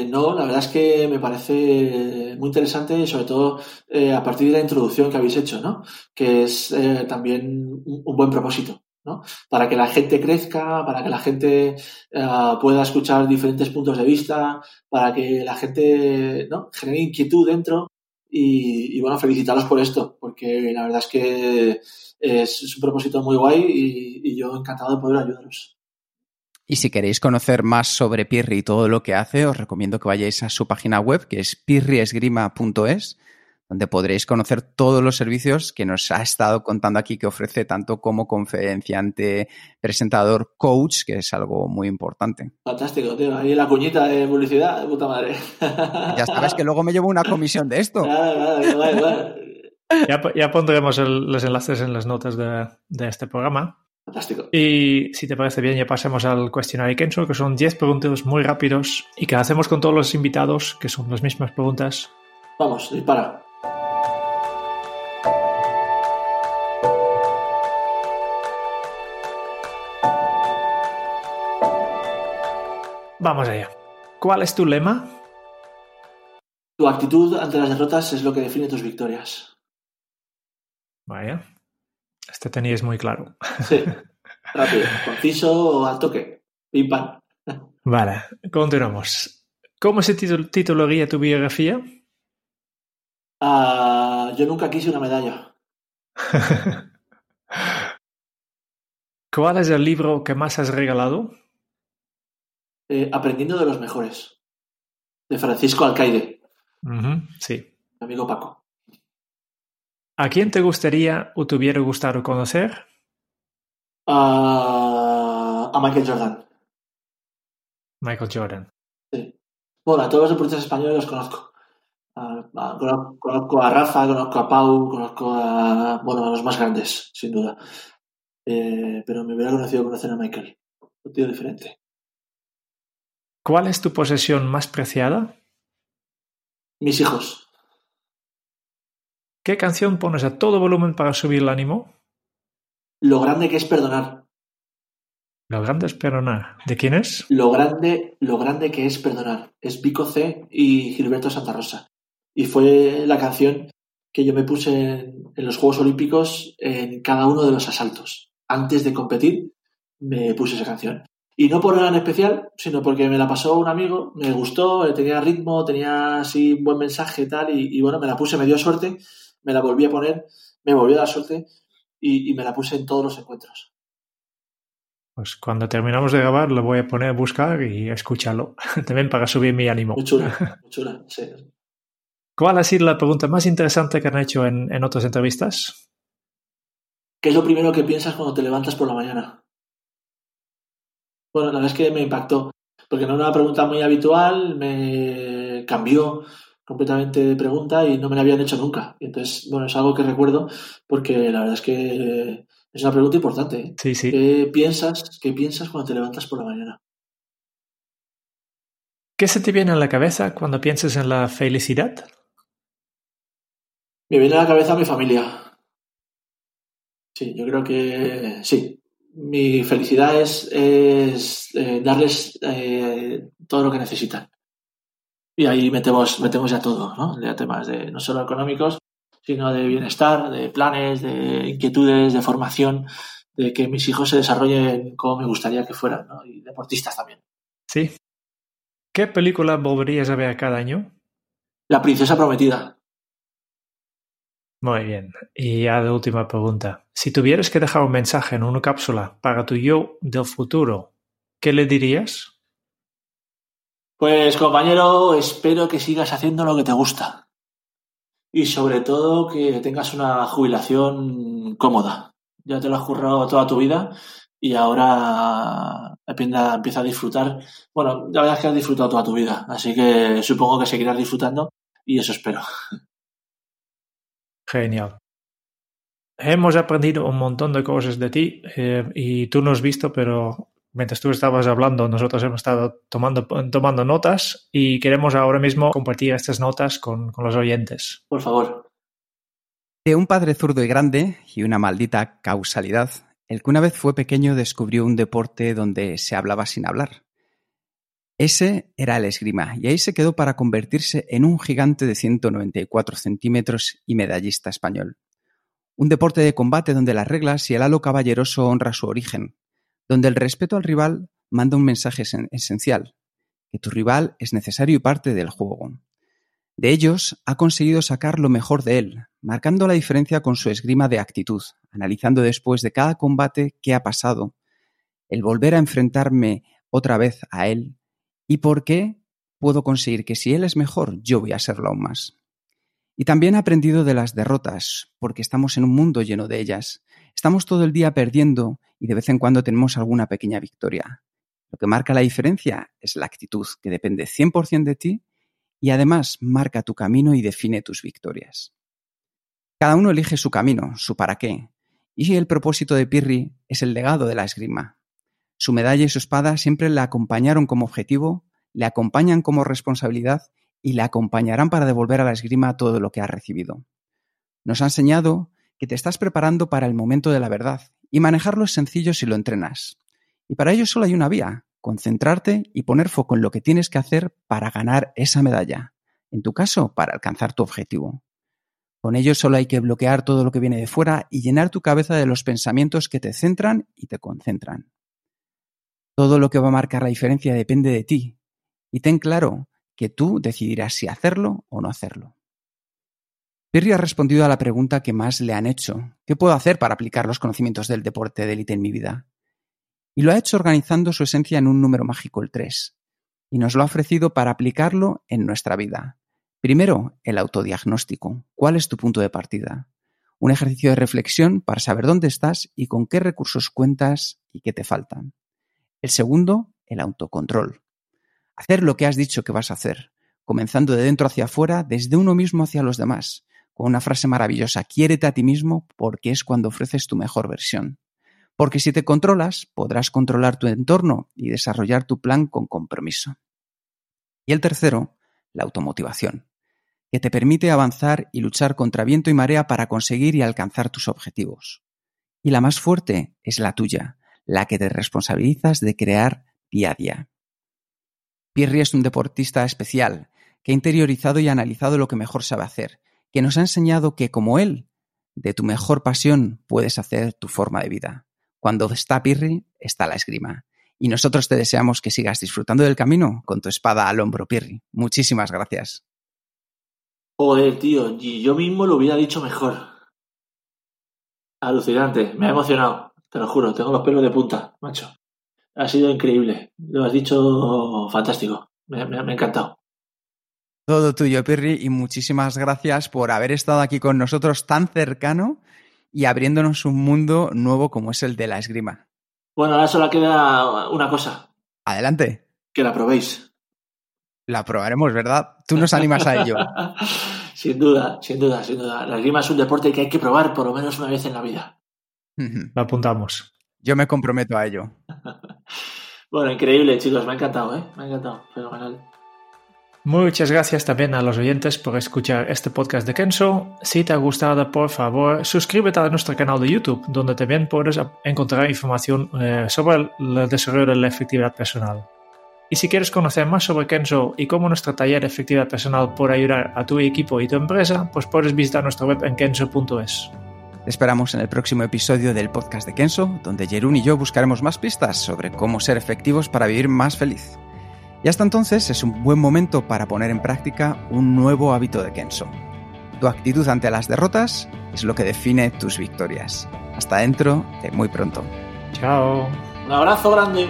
no, la verdad es que me parece muy interesante sobre todo eh, a partir de la introducción que habéis hecho, ¿no? Que es eh, también un, buen propósito, ¿no? Para que la gente crezca, para que la gente eh, pueda escuchar diferentes puntos de vista, para que la gente. Genere inquietud dentro y, bueno, felicitarlos por esto, porque la verdad es que es, es un propósito muy guay y, y yo encantado de poder ayudaros. Y si queréis conocer más sobre Pirri y todo lo que hace, os recomiendo que vayáis a su página web, que es pirriesgrima.es, donde podréis conocer todos los servicios que nos ha estado contando aquí que ofrece tanto como conferenciante, presentador, coach, que es algo muy importante. Fantástico, tío. Ahí la cuñita de publicidad, de puta madre. Ya sabes que luego me llevo una comisión de esto. Nada, nada, igual, igual. Ya, ya pondremos el- los enlaces en las notas de, de este programa. Fantástico. Y si te parece bien, ya pasemos al cuestionario Kenzo, que son 10 preguntas muy rápidos y que hacemos con todos los invitados, que son las mismas preguntas. Vamos, dispara. Vamos allá. ¿Cuál es tu lema? Tu actitud ante las derrotas es lo que define tus victorias. Vaya. Este teníais muy claro. Sí. Rápido, conciso, al toque. Pim pam. Vale, continuamos. ¿Cómo se titul- titularía tu biografía? Ah, yo nunca quise una medalla. ¿Cuál es el libro que más has regalado? Eh, aprendiendo de los mejores. De Francisco Alcaide, sí. mi amigo Paco. ¿A quién te gustaría o te hubiera gustado conocer? A Michael Jordan. Michael Jordan. Sí. Bueno, a todos los deportistas españoles los conozco. Conozco. Conozco a Rafa, conozco a Pau, conozco a, bueno, a los más grandes, sin duda. Eh, pero me hubiera conocido conocer a Michael. Un tío diferente. ¿Cuál es tu posesión más preciada? Mis hijos. ¿Qué canción pones a todo volumen para subir el ánimo? Lo grande que es perdonar. Lo grande es perdonar. ¿De quién es? Lo grande, lo grande que es perdonar. Es Vico C y Gilberto Santa Rosa. Y fue la canción que yo me puse en, en los Juegos Olímpicos en cada uno de los asaltos. Antes de competir, me puse esa canción. Y no por nada en especial, sino porque me la pasó un amigo, me gustó, tenía ritmo, tenía así un buen mensaje y tal, y, y bueno, me la puse, me dio suerte, me la volví a poner, me volvió a dar suerte y, y me la puse en todos los encuentros. Pues cuando terminamos de grabar lo voy a poner a buscar y escúchalo. También para subir mi ánimo. Muy chula, muy chula, sí. ¿Cuál ha sido la pregunta más interesante que han hecho en, en otras entrevistas? ¿Qué es lo primero que piensas cuando te levantas por la mañana? Bueno, la verdad es que me impactó, porque no era una pregunta muy habitual, me cambió completamente de pregunta y no me la habían hecho nunca. Entonces, bueno, es algo que recuerdo porque la verdad es que es una pregunta importante. ¿eh? Sí, sí. ¿Qué piensas, ¿Qué piensas cuando te levantas por la mañana? ¿Qué se te viene a la cabeza cuando piensas en la felicidad? Me viene a la cabeza mi familia. Sí, yo creo que sí. Mi felicidad es, es eh, darles eh, todo lo que necesitan. Y ahí metemos, metemos ya todo, ¿no? Ya temas de no solo económicos, sino de bienestar, de planes, de inquietudes, de formación, de que mis hijos se desarrollen como me gustaría que fueran, ¿no? Y deportistas también. Sí. ¿Qué película volverías a ver cada año? La princesa prometida. Muy bien. Y ya de última pregunta. Si tuvieras que dejar un mensaje en una cápsula para tu yo del futuro, ¿qué le dirías? Pues compañero, espero que sigas haciendo lo que te gusta. Y sobre todo que tengas una jubilación cómoda. Ya te lo has currado toda tu vida y ahora empieza, a disfrutar. Bueno, la verdad es que has disfrutado toda tu vida, así que supongo que seguirás disfrutando y eso espero. Genial. Hemos aprendido un montón de cosas de ti eh, y tú no has visto, pero mientras tú estabas hablando, nosotros hemos estado tomando, tomando notas y queremos ahora mismo compartir estas notas con, con los oyentes. Por favor. De un padre zurdo y grande y una maldita causalidad, el que una vez fue pequeño descubrió un deporte donde se hablaba sin hablar. Ese era el esgrima, y ahí se quedó para convertirse en un gigante de 194 centímetros y medallista español. Un deporte de combate donde las reglas y el halo caballeroso honra su origen, donde el respeto al rival manda un mensaje esencial, que tu rival es necesario y parte del juego. De ellos ha conseguido sacar lo mejor de él, marcando la diferencia con su esgrima de actitud, analizando después de cada combate qué ha pasado, el volver a enfrentarme otra vez a él y por qué puedo conseguir que si él es mejor, yo voy a serlo aún más. Y también he aprendido de las derrotas, porque estamos en un mundo lleno de ellas. Estamos todo el día perdiendo y de vez en cuando tenemos alguna pequeña victoria. Lo que marca la diferencia es la actitud, que depende 100% de ti y además marca tu camino y define tus victorias. Cada uno elige su camino, su para qué, y el propósito de Pirri es el legado de la esgrima. Su medalla y su espada siempre le acompañaron como objetivo, le acompañan como responsabilidad y le acompañarán para devolver a la esgrima todo lo que ha recibido. Nos ha enseñado que te estás preparando para el momento de la verdad, y manejarlo es sencillo si lo entrenas. Y para ello solo hay una vía, concentrarte y poner foco en lo que tienes que hacer para ganar esa medalla. En tu caso, para alcanzar tu objetivo. Con ello solo hay que bloquear todo lo que viene de fuera y llenar tu cabeza de los pensamientos que te centran y te concentran. Todo lo que va a marcar la diferencia depende de ti. Y ten claro que tú decidirás si hacerlo o no hacerlo. Pirri ha respondido a la pregunta que más le han hecho. ¿Qué puedo hacer para aplicar los conocimientos del deporte de élite en mi vida? Y lo ha hecho organizando su esencia en un número mágico, el 3. Y nos lo ha ofrecido para aplicarlo en nuestra vida. Primero, el autodiagnóstico. ¿Cuál es tu punto de partida? Un ejercicio de reflexión para saber dónde estás y con qué recursos cuentas y qué te faltan. El segundo, el autocontrol. Hacer lo que has dicho que vas a hacer, comenzando de dentro hacia afuera, desde uno mismo hacia los demás, con una frase maravillosa, quiérete a ti mismo porque es cuando ofreces tu mejor versión. Porque si te controlas, podrás controlar tu entorno y desarrollar tu plan con compromiso. Y el tercero, la automotivación, que te permite avanzar y luchar contra viento y marea para conseguir y alcanzar tus objetivos. Y la más fuerte es la tuya, la que te responsabilizas de crear día a día. Pierre es un deportista especial, que ha interiorizado y analizado lo que mejor sabe hacer, que nos ha enseñado que, como él, de tu mejor pasión puedes hacer tu forma de vida. Cuando está Pirri, está la esgrima. Y nosotros te deseamos que sigas disfrutando del camino con tu espada al hombro, Pirri. Muchísimas gracias. Joder, tío, y yo mismo lo hubiera dicho mejor. Alucinante, me ha emocionado, te lo juro, tengo los pelos de punta, macho. Ha sido increíble, lo has dicho fantástico, me, ha encantado. Todo tuyo, Pirri, y muchísimas gracias por haber estado aquí con nosotros tan cercano y abriéndonos un mundo nuevo como es el de la esgrima. Bueno, ahora solo queda una cosa. Adelante. Que la probéis. La probaremos, ¿verdad? Tú nos animas a ello. sin duda, sin duda, sin duda. La esgrima es un deporte que hay que probar por lo menos una vez en la vida. Lo apuntamos. Yo me comprometo a ello. bueno, increíble, chicos. Me ha encantado, ¿eh? Me ha encantado. Fenomenal. Muchas gracias también a los oyentes por escuchar este podcast de Kenzo. Si te ha gustado, por favor, suscríbete a nuestro canal de YouTube, donde también puedes encontrar información eh, sobre el desarrollo de la efectividad personal. Y si quieres conocer más sobre Kenzo y cómo nuestro taller de efectividad personal puede ayudar a tu equipo y tu empresa, pues puedes visitar nuestra web en kenzo.es. Esperamos en el próximo episodio del podcast de Kenzo, donde Jerún y yo buscaremos más pistas sobre cómo ser efectivos para vivir más feliz. Y hasta entonces es un buen momento para poner en práctica un nuevo hábito de Kenso. Tu actitud ante las derrotas es lo que define tus victorias. Hasta dentro de muy pronto. Chao. Un abrazo grande.